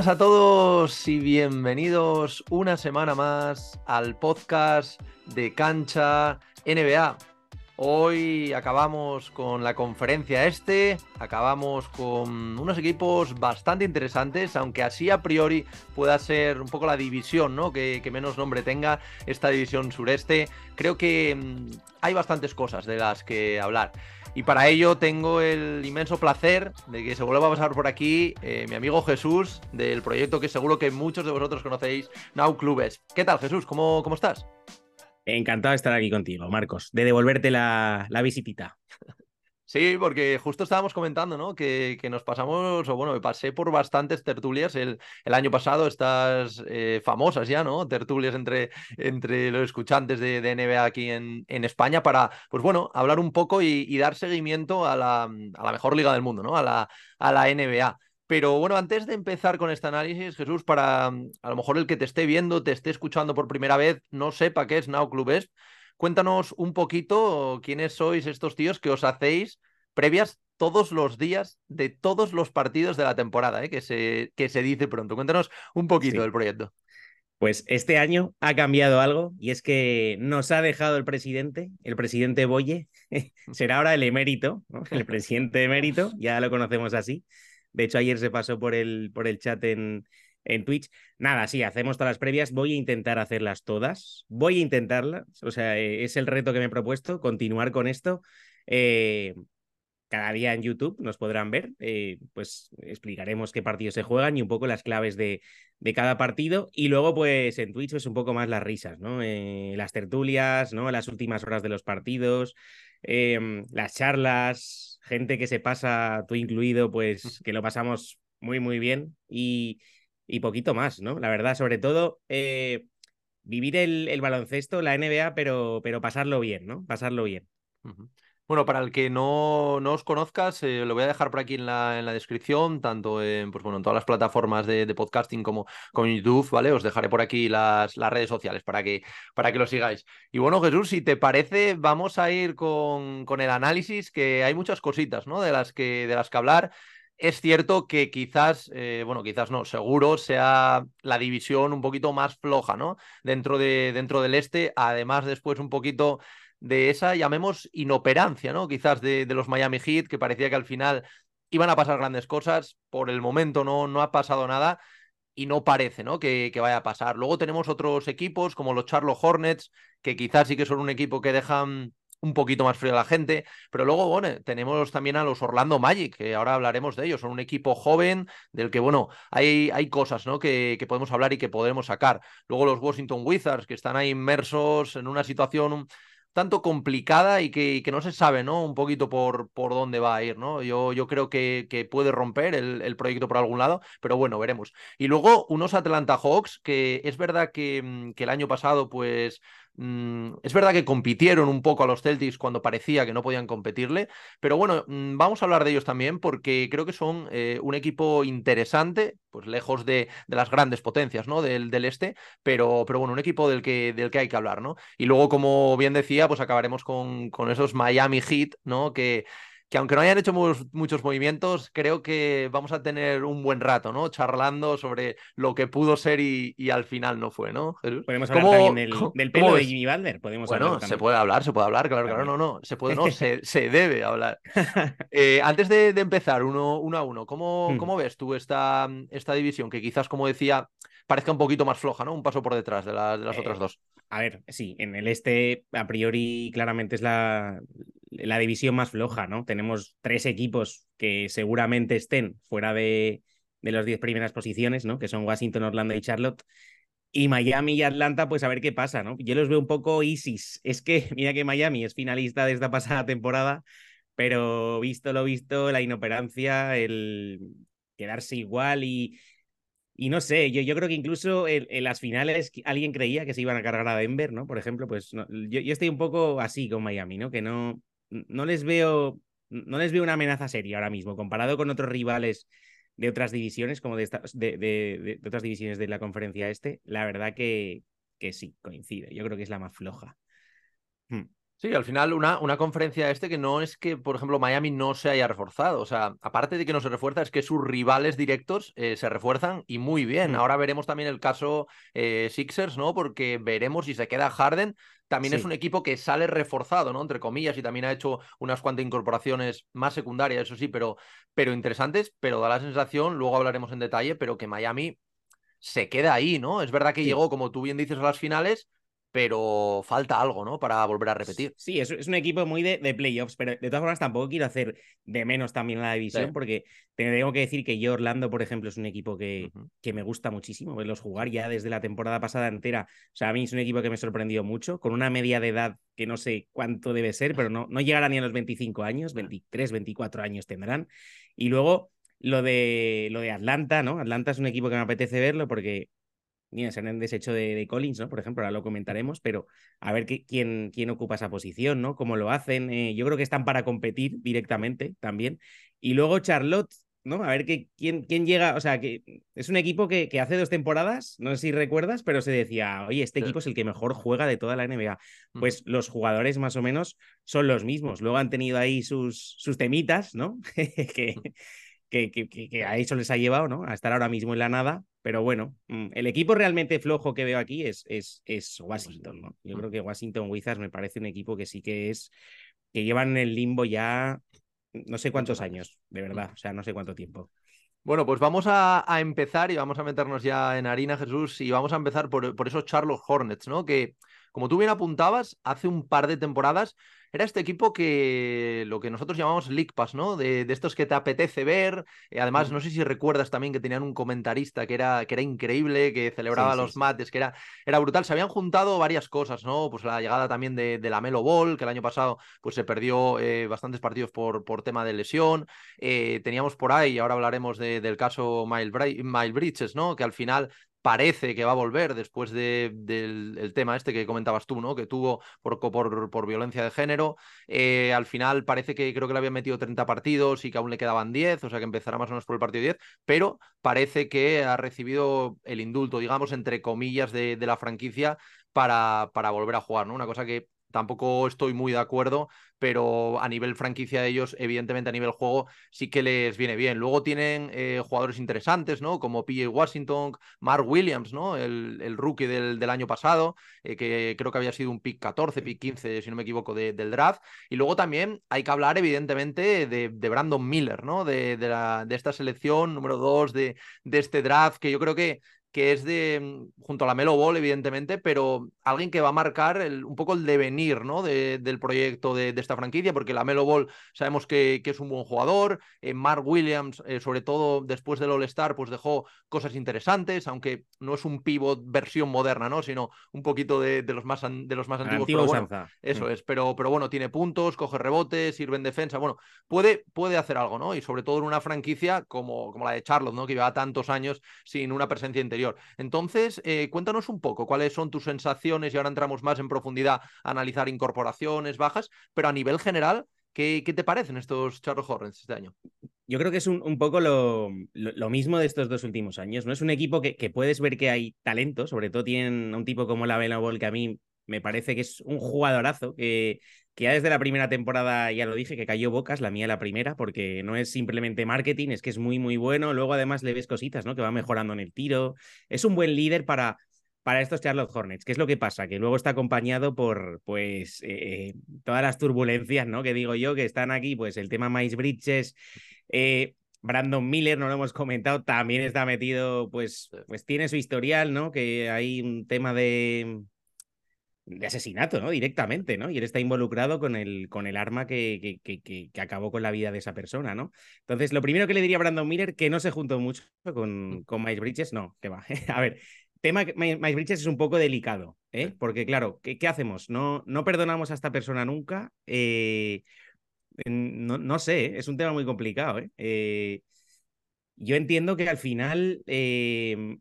buenas a todos y bienvenidos una semana más al podcast de Cancha NBA. Hoy acabamos con la conferencia este, acabamos con unos equipos bastante interesantes, aunque así a priori pueda ser un poco la división, ¿no? Que, menos nombre tenga esta división sureste. Creo que mm, hay bastantes cosas de las que hablar. Y para ello tengo el inmenso placer de que se vuelva a pasar por aquí eh, mi amigo Jesús del proyecto que seguro que muchos de vosotros conocéis, Now Clubes. ¿Qué tal Jesús? ¿Cómo, cómo estás? Encantado de estar aquí contigo, Marcos, de devolverte la, la visitita. Sí, porque justo estábamos comentando, ¿no? Que, que, nos pasamos, o bueno, me pasé por bastantes tertulias el, el año pasado, estas eh, famosas ya, ¿no? Tertulias entre, entre los escuchantes de, NBA aquí en, en, España para, pues bueno, hablar un poco y, dar seguimiento a la, a la, mejor liga del mundo, ¿no? A la, a la NBA. Pero bueno, antes de empezar con este análisis, Jesús, para a lo mejor el que te esté viendo, te esté escuchando por primera vez, no sepa qué es Now Club Est, Cuéntanos un poquito quiénes sois estos tíos que os hacéis previas todos los días de todos los partidos de la temporada, ¿eh? que, se, que se dice pronto. Cuéntanos un poquito sí. del proyecto. Pues este año ha cambiado algo y es que nos ha dejado el presidente, el presidente Boye, será ahora el emérito, ¿no? el presidente emérito, ya lo conocemos así. De hecho, ayer se pasó por el, por el chat en, en Twitch. Nada, sí, hacemos todas las previas. Voy a intentar hacerlas todas. Voy a intentarlas. O sea, eh, es el reto que me he propuesto, continuar con esto. Eh, cada día en YouTube nos podrán ver, eh, pues explicaremos qué partidos se juegan y un poco las claves de, de cada partido. Y luego, pues en Twitch, pues un poco más las risas, ¿no? Eh, las tertulias, ¿no? Las últimas horas de los partidos, eh, las charlas, gente que se pasa, tú incluido, pues que lo pasamos muy, muy bien. Y, y poquito más, ¿no? La verdad, sobre todo eh, vivir el, baloncesto, la NBA, pero, pero pasarlo bien, ¿no? Pasarlo bien. Bueno, para el que no, no os conozcas, eh, lo voy a dejar por aquí en la, en la descripción, tanto en, pues bueno, en todas las plataformas de, de podcasting como, como en YouTube, ¿vale? Os dejaré por aquí las, las redes sociales para que, para que lo sigáis. Y bueno, Jesús, si te parece, vamos a ir con, con el análisis, que hay muchas cositas, ¿no? De las que, de las que hablar. Es cierto que quizás, eh, bueno, quizás no, seguro sea la división un poquito más floja, ¿no? Dentro, de, dentro del este, además después un poquito de esa, llamemos, inoperancia, ¿no? Quizás de, los Miami Heat, que parecía que al final iban a pasar grandes cosas, por el momento no, no ha pasado nada y no parece, ¿no? Que, que, vaya a pasar. Luego tenemos otros equipos como los Charlotte Hornets, que quizás sí que son un equipo que dejan un poquito más frío a la gente, pero luego, bueno, tenemos también a los Orlando Magic, que ahora hablaremos de ellos, son un equipo joven del que, bueno, hay, hay cosas, ¿no? Que, que podemos hablar y que podemos sacar. Luego los Washington Wizards, que están ahí inmersos en una situación tanto complicada y que, que, no se sabe, ¿no? Un poquito por, por dónde va a ir, ¿no? Yo, yo creo que, que puede romper el, el, proyecto por algún lado, pero bueno, veremos. Y luego unos Atlanta Hawks, que es verdad que, mm, que el año pasado, pues Mm, es verdad que compitieron un poco a los Celtics cuando parecía que no podían competirle, pero bueno, mm, vamos a hablar de ellos también porque creo que son eh, un equipo interesante, pues lejos de, las grandes potencias ¿no? del, del, este, pero, pero bueno, un equipo del que, del que hay que hablar, ¿no? Y luego, como bien decía, pues acabaremos con, con esos Miami Heat, ¿no? Que, que aunque no hayan hecho muchos movimientos, creo que vamos a tener un buen rato, ¿no? Charlando sobre lo que pudo ser y, y al final no fue, ¿no? Podemos hablar ¿Cómo, también del, del pelo de Jimmy Butler. Podemos bueno, se puede hablar, se puede hablar, claro, claro, no, no, se puede, no, se, se debe hablar. Eh, antes de, de, empezar, uno, uno a uno, ¿cómo, hmm. ¿cómo ves tú esta, esta división? Que quizás, como decía, parezca un poquito más floja, ¿no? Un paso por detrás de, la, de las eh, otras dos. A ver, sí, en el este, a priori, claramente es la, la división más floja, ¿no? Tenemos tres equipos que seguramente estén fuera de, de las diez primeras posiciones, ¿no? Que son Washington, Orlando y Charlotte. Y Miami y Atlanta, pues a ver qué pasa, ¿no? Yo los veo un poco ISIS. Es que, mira que Miami es finalista de esta pasada temporada, pero visto lo visto, la inoperancia, el quedarse igual y, y no sé, yo, yo creo que incluso en, las finales alguien creía que se iban a cargar a Denver, ¿no? Por ejemplo, pues yo, estoy un poco así con Miami, ¿no? Que no, no les veo, no les veo una amenaza seria ahora mismo, comparado con otros rivales de otras divisiones, como de, esta, de, de, otras divisiones de la conferencia este, la verdad que, que, sí, coincide. Yo creo que es la más floja. Hmm. Sí, al final una, una conferencia este que no es que, por ejemplo, Miami no se haya reforzado. O sea, aparte de que no se refuerza, es que sus rivales directos eh, se refuerzan y muy bien. Mm. Ahora veremos también el caso eh, Sixers, ¿no? Porque veremos si se queda Harden. También es un equipo que sale reforzado, ¿no? Entre comillas, y también ha hecho unas cuantas incorporaciones más secundarias, eso sí, pero, pero interesantes. Pero da la sensación, luego hablaremos en detalle, pero que Miami se queda ahí, ¿no? Es verdad que Sí. llegó, como tú bien dices, a las finales, pero falta algo, ¿no? Para volver a repetir. Sí, es, es un equipo muy de, de playoffs, pero de todas formas tampoco quiero hacer de menos también la división, Sí. porque tengo que decir que yo, Orlando, por ejemplo, es un equipo que me gusta muchísimo verlos jugar ya desde la temporada pasada entera. O sea, a mí es un equipo que me sorprendió mucho, con una media de edad que no sé cuánto debe ser, pero no, no llegará ni a los 25 años, 23, 24 años tendrán. Y luego lo de, lo de Atlanta, ¿no? Atlanta es un equipo que me apetece verlo porque Mira, se han deshecho de, de Collins, ¿no? Por ejemplo, ahora lo comentaremos, pero a ver qué, quién, quién ocupa esa posición, ¿no? Cómo lo hacen. Eh, yo creo que están para competir directamente también. Y luego Charlotte, ¿no? A ver qué, quién, quién llega. O sea, que es un equipo que, que hace dos temporadas, no sé si recuerdas, pero se decía, oye, este Sí. equipo es el que mejor juega de toda la NBA. Ujú. Pues los jugadores más o menos son los mismos. Luego han tenido ahí sus, sus temitas, ¿no? que, que, que, que, que a eso les ha llevado, ¿no? A estar ahora mismo en la nada. Pero bueno, mm, el equipo realmente flojo que veo aquí es, es, es Washington, ¿no? Yo creo que Washington Wizards me parece un equipo que sí que es, que llevan en el limbo ya no sé cuántos años. años, de verdad, o sea, no sé cuánto tiempo. Bueno, pues vamos a, a empezar y vamos a meternos ya en harina, Jesús, y vamos a empezar por, por esos Charlotte Hornets, ¿no? Que, como tú bien apuntabas, hace un par de temporadas era este equipo que lo que nosotros llamamos League Pass, ¿no? De, de estos que te apetece ver. Eh, además, no sé si recuerdas también que tenían un comentarista que era, que era increíble, que celebraba Sí, sí, los mates, que era, era brutal. Se habían juntado varias cosas, ¿no? Pues la llegada también de, de la Melo Ball, que el año pasado pues, se perdió eh, bastantes partidos por, por tema de lesión. Eh, teníamos por ahí, ahora hablaremos de- del caso Bri- Miles Bridges, ¿no? Que al final parece que va a volver después de- del el tema este que comentabas tú, ¿no? Que tuvo por, violencia de género. Eh, al final parece que creo que le habían metido 30 partidos y que aún le quedaban 10, o sea que empezará más o menos por el partido 10, pero parece que ha recibido el indulto, digamos, entre comillas, de, de la franquicia para, para volver a jugar, ¿no? Una cosa que tampoco estoy muy de acuerdo, pero a nivel franquicia de ellos, evidentemente a nivel juego, sí que les viene bien. Luego tienen eh, jugadores interesantes, ¿no? Como PJ Washington, Mark Williams, ¿no? El, el rookie del, del, año pasado, eh, que creo que había sido un pick 14, pick 15, si no me equivoco, de, del draft. Y luego también hay que hablar, evidentemente, de, de Brandon Miller, ¿no? De, de, la, de esta selección número 2 de, de este draft, que yo creo que que es de, junto a la Melo Ball, evidentemente, pero alguien que va a marcar el, un poco el devenir ¿no? de, del proyecto de, de, esta franquicia, porque la Melo Ball sabemos que, que es un buen jugador, eh, Mark Williams, eh, sobre todo después del All-Star, pues dejó cosas interesantes, aunque no es un pivot versión moderna, ¿no? sino un poquito de, de los, más, an, de los más antiguos. Antigua pero bueno, eso Mm. es, pero, pero bueno, tiene puntos, coge rebotes, sirve en defensa, bueno, puede, puede hacer algo, ¿no? Y sobre todo en una franquicia como, como la de Charlotte, ¿no? Que lleva tantos años sin una presencia interior. Entonces, eh, cuéntanos un poco cuáles son tus sensaciones y ahora entramos más en profundidad a analizar incorporaciones, bajas, pero a nivel general, ¿qué, qué te parecen estos Charlotte Hornets este año? Yo creo que es un, un poco lo, lo, mismo de estos dos últimos años. No es un equipo que, que, puedes ver que hay talento, sobre todo tienen un tipo como la Ball que a mí me parece que es un jugadorazo que, que ya desde la primera temporada, ya lo dije, que cayó bocas, la mía la primera, porque no es simplemente marketing, es que es muy, muy bueno. Luego además le ves cositas, ¿no? Que va mejorando en el tiro. Es un buen líder para, para estos Charlotte Hornets. ¿Qué es lo que pasa? Que luego está acompañado por, pues, eh, todas las turbulencias, ¿no? Que digo yo, que están aquí, pues el tema Miles Bridges, eh, Brandon Miller, no lo hemos comentado, también está metido, pues, pues tiene su historial, ¿no? Que hay un tema de de asesinato, ¿no? Directamente, ¿no? Y él está involucrado con el, con el arma que, que, que, que, acabó con la vida de esa persona, ¿no? Entonces, lo primero que le diría a Brandon Miller, que no se juntó mucho con, con Miles Bridges, no, que va. a ver, tema Miles Bridges es un poco delicado, ¿eh? Porque, claro, ¿qué, qué hacemos? No, no perdonamos a esta persona nunca. Eh, no, no, sé, es un tema muy complicado, ¿eh? eh yo entiendo que al final eh,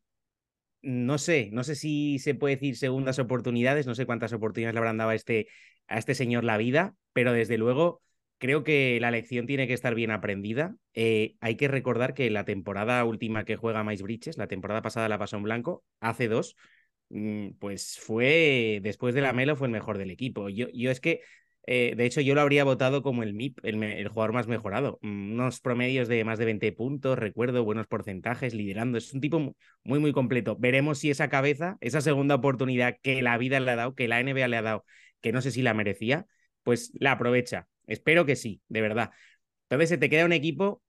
no sé, no sé si se puede decir segundas oportunidades, no sé cuántas oportunidades le habrán dado a este, a este señor la vida, pero desde luego creo que la lección tiene que estar bien aprendida. Eh, hay que recordar que la temporada última que juega Mais Bridges, la temporada pasada la pasó en blanco, hace dos, mm, pues fue, después de la Melo, fue el mejor del equipo. Yo, yo es que Eh, de hecho, yo lo habría votado como el MIP, el, jugador más mejorado. Mm, unos promedios de más de 20 puntos, recuerdo, buenos porcentajes, liderando. Es un tipo muy, muy completo. Veremos si esa cabeza, esa segunda oportunidad que la vida le ha dado, que la NBA le ha dado, que no sé si la merecía, pues la aprovecha. Espero que sí, de verdad. Entonces se te queda un equipo,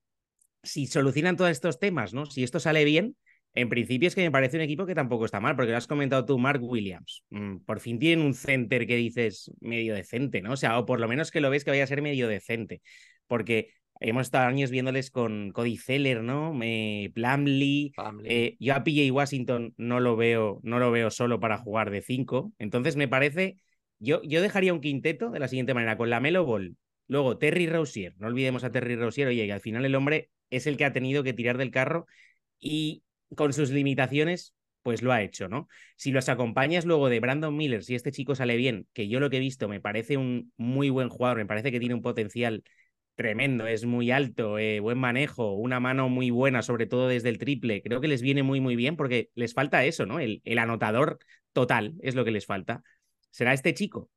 si solucionan todos estos temas, ¿no? Si esto sale bien, en principio es que me parece un equipo que tampoco está mal, porque lo has comentado tú, Mark Williams. Mm, por fin tienen un center que dices medio decente, ¿no? O sea, o por lo menos que lo ves que vaya a ser medio decente. Porque hemos estado años viéndoles con Cody Zeller, ¿no? Eh, Plumlee. Eh, yo a PJ Washington no lo veo, no lo veo solo para jugar de 5. Entonces me parece. Yo, yo dejaría un quinteto de la siguiente manera: con la Melo Ball, luego Terry Rozier. No olvidemos a Terry Rozier, oye, y al final el hombre es el que ha tenido que tirar del carro. Y con sus limitaciones, pues lo ha hecho, ¿no? Si los acompañas luego de Brandon Miller, si este chico sale bien, que yo lo que he visto me parece un muy buen jugador, me parece que tiene un potencial tremendo, es muy alto, eh, buen manejo, una mano muy buena, sobre todo desde el triple, creo que les viene muy, muy bien porque les falta eso, ¿no? El, el anotador total es lo que les falta. ¿Será este chico?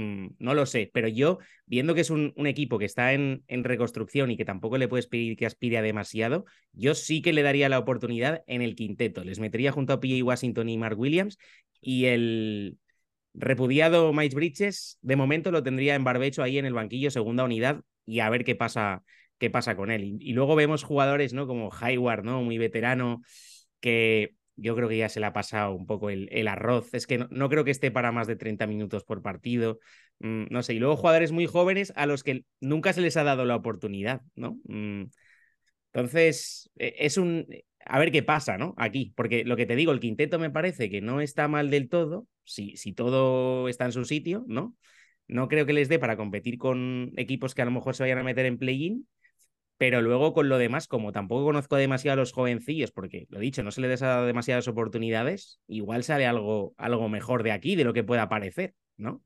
Mm, no lo sé, pero yo, viendo que es un, equipo que está en, reconstrucción y que tampoco le puedes pedir que aspire a demasiado, yo sí que le daría la oportunidad en el quinteto. Les metería junto a PJ Washington y Mark Williams y el repudiado Miles Bridges, de momento lo tendría en barbecho ahí en el banquillo, segunda unidad, y a ver qué pasa, qué pasa con él. Y, y luego vemos jugadores, ¿no? Como Hayward, ¿no? Muy veterano, que yo creo que ya se le ha pasado un poco el, arroz. Es que no, creo que esté para más de 30 minutos por partido. Mm, no sé, y luego jugadores muy jóvenes a los que nunca se les ha dado la oportunidad, ¿no? Mm, entonces, e, es un... A ver qué pasa, ¿no? Aquí, porque lo que te digo, el quinteto me parece que no está mal del todo, si, si todo está en su sitio, ¿no? No creo que les dé para competir con equipos que a lo mejor se vayan a meter en play-in, pero luego con lo demás, como tampoco conozco demasiado a los jovencillos, porque lo dicho, no se les dado demasiadas oportunidades, igual sale algo, algo mejor de aquí, de lo que pueda parecer, ¿no?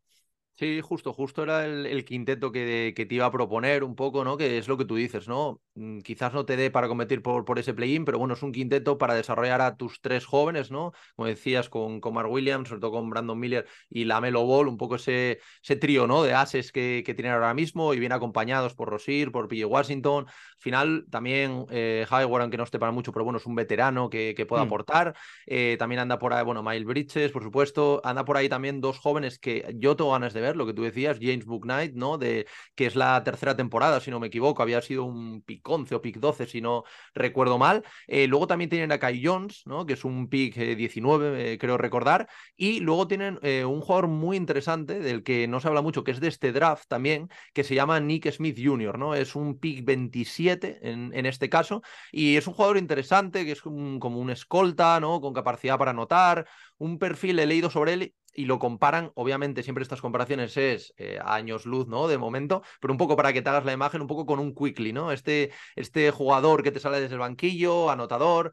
Sí, justo, justo era el, quinteto que, que, te iba a proponer un poco, ¿no? Que es lo que tú dices, ¿no? Mm, quizás no te dé para competir por, por ese play-in, pero bueno, es un quinteto para desarrollar a tus tres jóvenes, ¿no? Como decías, con, con Mark Williams, sobre todo con Brandon Miller y la Melo Ball, un poco ese, ese trío, ¿no? De ases que, que tienen ahora mismo y bien acompañados por Rosir, por PJ Washington. Al final, también eh, Hayward, aunque no esté para mucho, pero bueno, es un veterano que, que pueda mm. aportar. Eh, también anda por ahí, bueno, Miles Bridges, por supuesto. Anda por ahí también dos jóvenes que yo tengo ganas de ver, lo que tú decías, James Booknight, ¿no? De, que es la tercera temporada, si no me equivoco, había sido un pick 11 o pick 12, si no recuerdo mal. Eh, luego también tienen a Kai Jones, ¿no? Que es un pick 19, eh, eh, creo recordar. Y luego tienen un jugador muy interesante, del que no se habla mucho, que es de este draft también, que se llama Nick Smith Jr., ¿no? Es un pick 27 en, en este caso. Y es un jugador interesante, que es como un escolta, ¿no? Con capacidad para anotar. Un perfil, he leído sobre él y lo comparan, obviamente siempre estas comparaciones es eh, años luz, ¿no? De momento, pero un poco para que te hagas la imagen, un poco con un quickly, ¿no? Este, este jugador que te sale desde el banquillo, anotador,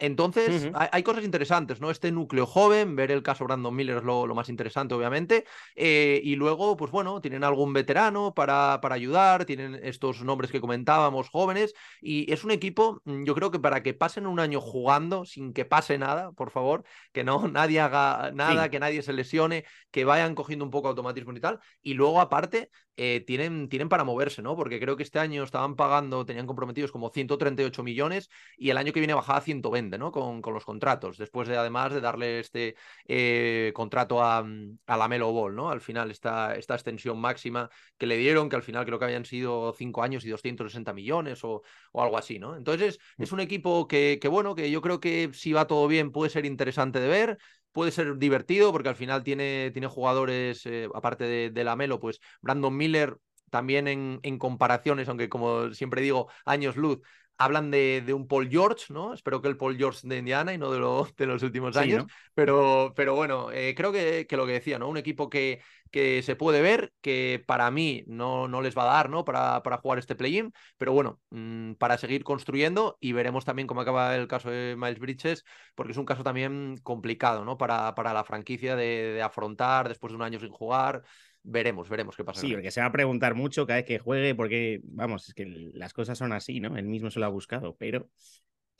entonces, hay, cosas interesantes, ¿no? Este núcleo joven, ver el caso Brandon Miller es lo, más interesante, obviamente. Eh, y luego, pues bueno, tienen algún veterano para, para, ayudar, tienen estos nombres que comentábamos, jóvenes. Y es un equipo, mm, yo creo que para que pasen un año jugando sin que pase nada, por favor, que no nadie haga nada, que nadie se lesione, que vayan cogiendo un poco automatismo y tal. Y luego, aparte, eh, tienen, tienen para moverse, ¿no? Porque creo que este año estaban pagando, tenían comprometidos como 138 millones y el año que viene bajaba a 120, ¿no? Con, con los contratos, después de además de darle este eh, contrato a, a la Melo Ball, ¿no? Al final, esta, esta extensión máxima que le dieron, que al final creo que habían sido 5 años y 260 millones o, o algo así, ¿no? Entonces, mm. es un equipo que, que, bueno, que yo creo que si va todo bien puede ser interesante de ver puede ser divertido porque al final tiene, tiene jugadores, eh, aparte de, de, la Melo, pues Brandon Miller también en, en, comparaciones, aunque como siempre digo, años luz, hablan de, de, un Paul George, ¿no? Espero que el Paul George de Indiana y no de, lo, de los últimos años. Pero, pero bueno, eh, creo que, que, lo que decía, ¿no? Un equipo que, que se puede ver, que para mí no, no les va a dar, ¿no? Para, para jugar este play-in, pero bueno, mmm, para seguir construyendo y veremos también cómo acaba el caso de Miles Bridges, porque es un caso también complicado, ¿no? Para, para la franquicia de, de afrontar después de un año sin jugar veremos, veremos qué pasa. Sí, porque se va a preguntar mucho cada vez que juegue, porque, vamos, es que las cosas son así, ¿no? Él mismo se lo ha buscado, pero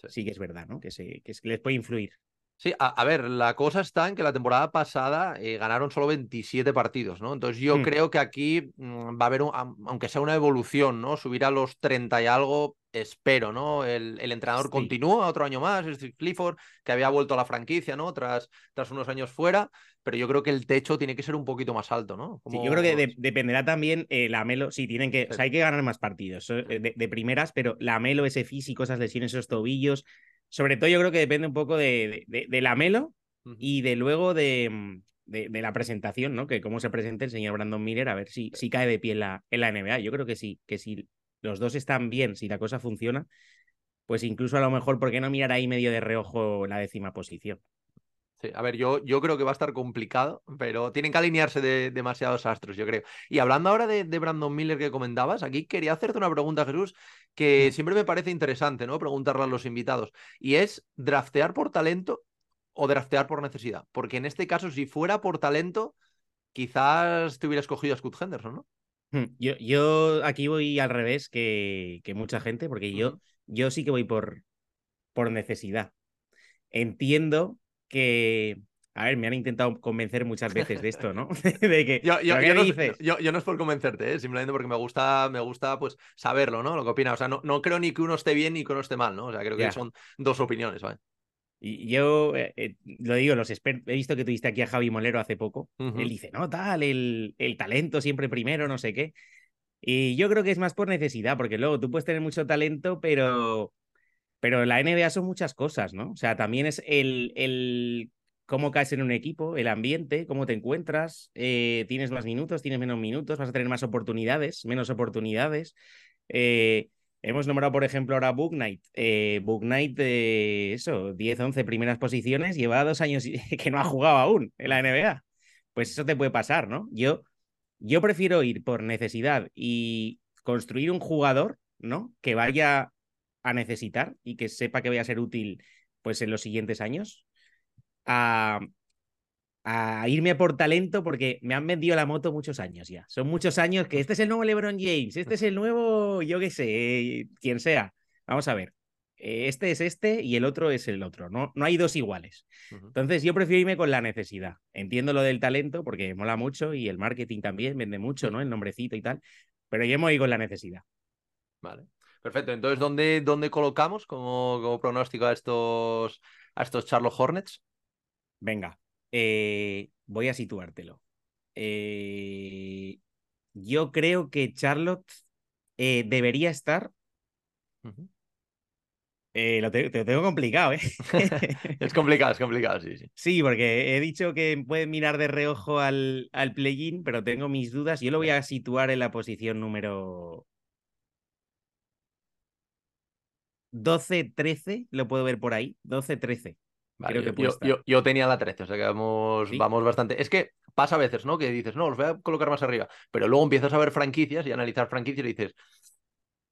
sí, que es verdad, ¿no? Que, se, que, es, que les puede influir. Sí, a, ver, la cosa está en que la temporada pasada eh, ganaron solo 27 partidos, ¿no? Entonces yo Mm. creo que aquí mm, va a haber, un- aunque sea una evolución, ¿no? Subir a los 30 y algo, espero, ¿no? El, el entrenador Sí. continúa otro año más, es decir, Clifford, que había vuelto a la franquicia, ¿no? Tras, tras unos años fuera, pero yo creo que el techo tiene que ser un poquito más alto, ¿no? Sí, yo creo que de- dependerá también eh, la Melo. Sí, tienen que. Sí. O sea, hay que ganar más partidos eh, de, de primeras, pero la Melo, ese físico, esas lesiones, esos tobillos. Sobre todo, yo creo que depende un poco de, de, de la Melo y de luego de, mm, de, de la presentación, ¿no? Que cómo se presente el señor Brandon Miller, a ver si, si cae de pie en la, en la NBA. Yo creo que sí, que si los dos están bien, si la cosa funciona, pues incluso a lo mejor, ¿por qué no mirar ahí medio de reojo la décima posición? Sí, a ver, yo, yo creo que va a estar complicado, pero tienen que alinearse de demasiados astros, yo creo. Y hablando ahora de, de Brandon Miller que comentabas, aquí quería hacerte una pregunta, Jesús, que siempre me parece interesante, ¿no? Preguntarle a los invitados. Y es draftear por talento o draftear por necesidad. Porque en este caso, si fuera por talento, quizás te hubiera escogido a Scott Henderson, ¿no? Hmm, Yo, yo aquí voy al revés que, que mucha gente, porque yo, yo sí que voy por, por necesidad. Entiendo que. A ver, me han intentado convencer muchas veces de esto, ¿no? de que. Yo, yo, ¿pero qué yo no, dices? yo- no es por convencerte, ¿eh? simplemente porque me gusta, me gusta pues, saberlo, ¿no? Lo que opina. O sea, no, no creo ni que uno esté bien ni que uno esté mal, ¿no? O sea, creo que Ya. son dos opiniones, ¿vale? Y yo eh, eh, lo digo, los expertos. He visto que tuviste aquí a Javi Molero hace poco. Él dice, no, tal, el, el talento siempre primero, no sé qué. Y yo creo que es más por necesidad, porque luego tú puedes tener mucho talento, pero, pero la NBA son muchas cosas, ¿no? O sea, también es el, el cómo caes en un equipo, el ambiente, cómo te encuentras, eh, tienes más minutos, tienes menos minutos, vas a tener más oportunidades, menos oportunidades. Eh, hemos nombrado, por ejemplo, ahora Book Knight. Eh, Book Knight, eso, 10, 11 primeras posiciones, lleva dos años que no ha jugado aún en la NBA. Pues eso te puede pasar, ¿no? Yo, yo prefiero ir por necesidad y construir un jugador, ¿no? Que vaya a necesitar y que sepa que vaya a ser útil pues en los siguientes años a, a irme por talento porque me han vendido la moto muchos años ya. Son muchos años que este es el nuevo LeBron James, este es el nuevo, yo qué sé, quien sea. Vamos a ver. eh, Este es este y el otro es el otro. No, no hay dos iguales. Entonces yo prefiero irme con la necesidad. Entiendo lo del talento porque mola mucho y el marketing también vende mucho, ¿no? El nombrecito y tal. Pero yo me voy con la necesidad. Vale. Perfecto. Entonces, ¿dónde, dónde colocamos como, como pronóstico a estos, a estos Charlotte Hornets? Venga, eh, voy a situártelo. Eh, yo creo que Charlotte eh, debería estar. Eh, lo te, te lo tengo complicado, ¿eh? Es complicado, es complicado, sí, sí. Sí, porque he dicho que pueden mirar de reojo al, al play-in, pero tengo mis dudas. Yo lo voy a situar en la posición número 12-13, lo puedo ver por ahí. 12-13. Vale, Creo que yo, puede yo- yo- yo tenía la 13, o sea que vamos, ¿Sí? vamos bastante. Es que pasa a veces, ¿no? Que dices, no, los voy a colocar más arriba, pero luego empiezas a ver franquicias y analizar franquicias y dices,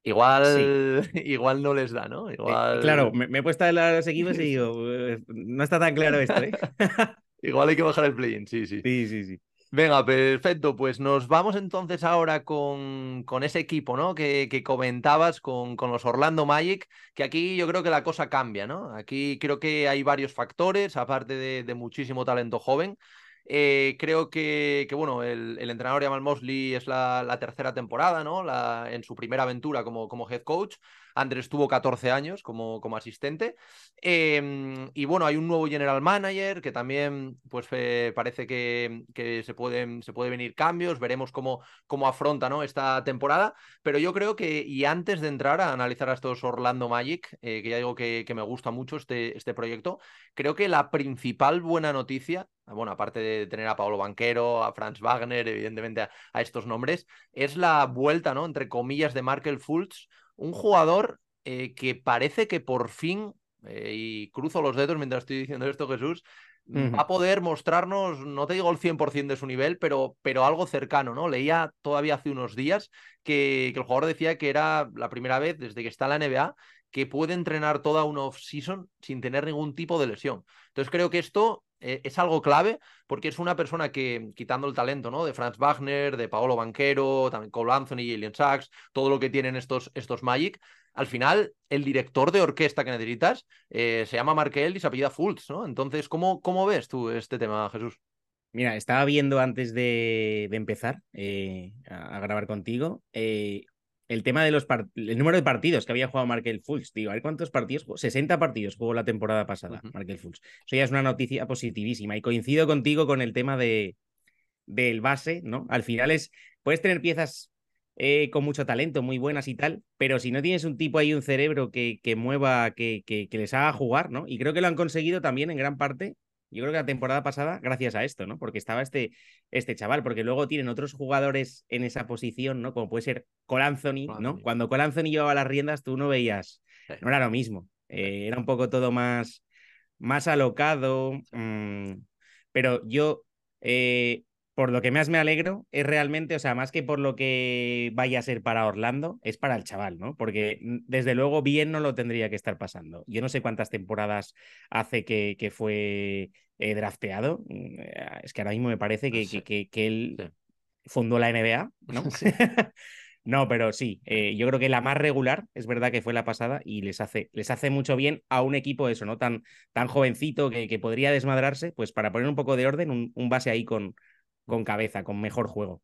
igual, igual no les da, ¿no? Eh, claro, me, me he puesto a los equipos y digo, "Eh, no está tan claro esto, ¿eh? igual hay que bajar el play-in, sí, sí. Sí, sí, sí. Venga, perfecto. Pues nos vamos entonces ahora con, con ese equipo, ¿no? Que, que comentabas con, con los Orlando Magic, que aquí yo creo que la cosa cambia, ¿no? Aquí creo que hay varios factores, aparte de, muchísimo talento joven. Eh, creo que, que, bueno, el, el entrenador Jamal Mosley es la, la tercera temporada, ¿no? La, en su primera aventura como, como head coach. Andrés tuvo 14 años como, como asistente. Eh, y bueno, hay un nuevo general manager que también pues eh, parece que, que, se, pueden, se puede venir cambios, veremos cómo, cómo afronta ¿no? esta temporada, pero yo creo que, y antes de entrar a analizar a estos Orlando Magic, eh, que ya digo que, que, me gusta mucho este, este proyecto, creo que la principal buena noticia, bueno, aparte de tener a Pablo Banquero, a Franz Wagner, evidentemente a, a estos nombres, es la vuelta, ¿no? Entre comillas, de Markel Fultz, un jugador eh, que parece que por fin eh, y cruzo los dedos mientras estoy diciendo esto, Jesús, uh -huh. va a poder mostrarnos, no te digo el 100% de su nivel, pero, pero algo cercano, ¿no? Leía todavía hace unos días que, que el jugador decía que era la primera vez desde que está en la NBA que puede entrenar toda una off-season sin tener ningún tipo de lesión. Entonces creo que esto eh, es algo clave porque es una persona que, quitando el talento ¿no? de Franz Wagner, de Paolo Banquero, también Cole Anthony, Jalen Sachs, todo lo que tienen estos, estos Magic, al final el director de orquesta que necesitas eh, se llama Markel y se apellida Fultz, ¿no? Entonces, ¿cómo, ¿cómo ves tú este tema, Jesús? Mira, estaba viendo antes de, empezar eh, a, grabar contigo el tema de los el número de partidos que había jugado Markel Fultz. Digo, a ver cuántos partidos 60 partidos jugó la temporada pasada Markel Fultz. Eso ya es una noticia positivísima y coincido contigo con el tema de del base, ¿no? Al final es, puedes tener piezas eh, con mucho talento, muy buenas y tal, pero si no tienes un tipo ahí, un cerebro que, que mueva, que, que, les haga jugar, ¿no? Y creo que lo han conseguido también en gran parte, yo creo que la temporada pasada, gracias a esto, ¿no? Porque estaba este, este chaval, porque luego tienen otros jugadores en esa posición, ¿no? Como puede ser Cole Anthony, ¿no? Cuando Cole Anthony llevaba las riendas, tú no veías, no era lo mismo, eh, era un poco todo más, más alocado, mm, pero yo... Eh, por lo que más me alegro es realmente, o sea, más que por lo que vaya a ser para Orlando, es para el chaval, ¿no? Porque desde luego bien no lo tendría que estar pasando. Yo no sé cuántas temporadas hace que, que fue eh, drafteado. Mm, eh, es que ahora mismo me parece que, que, que, él fundó la NBA, ¿no? no, pero sí, eh, yo creo que la más regular, es verdad que fue la pasada y les hace, les hace mucho bien a un equipo eso, ¿no? Tan, tan jovencito que, que podría desmadrarse, pues para poner un poco de orden, un base ahí con, con cabeza, con mejor juego.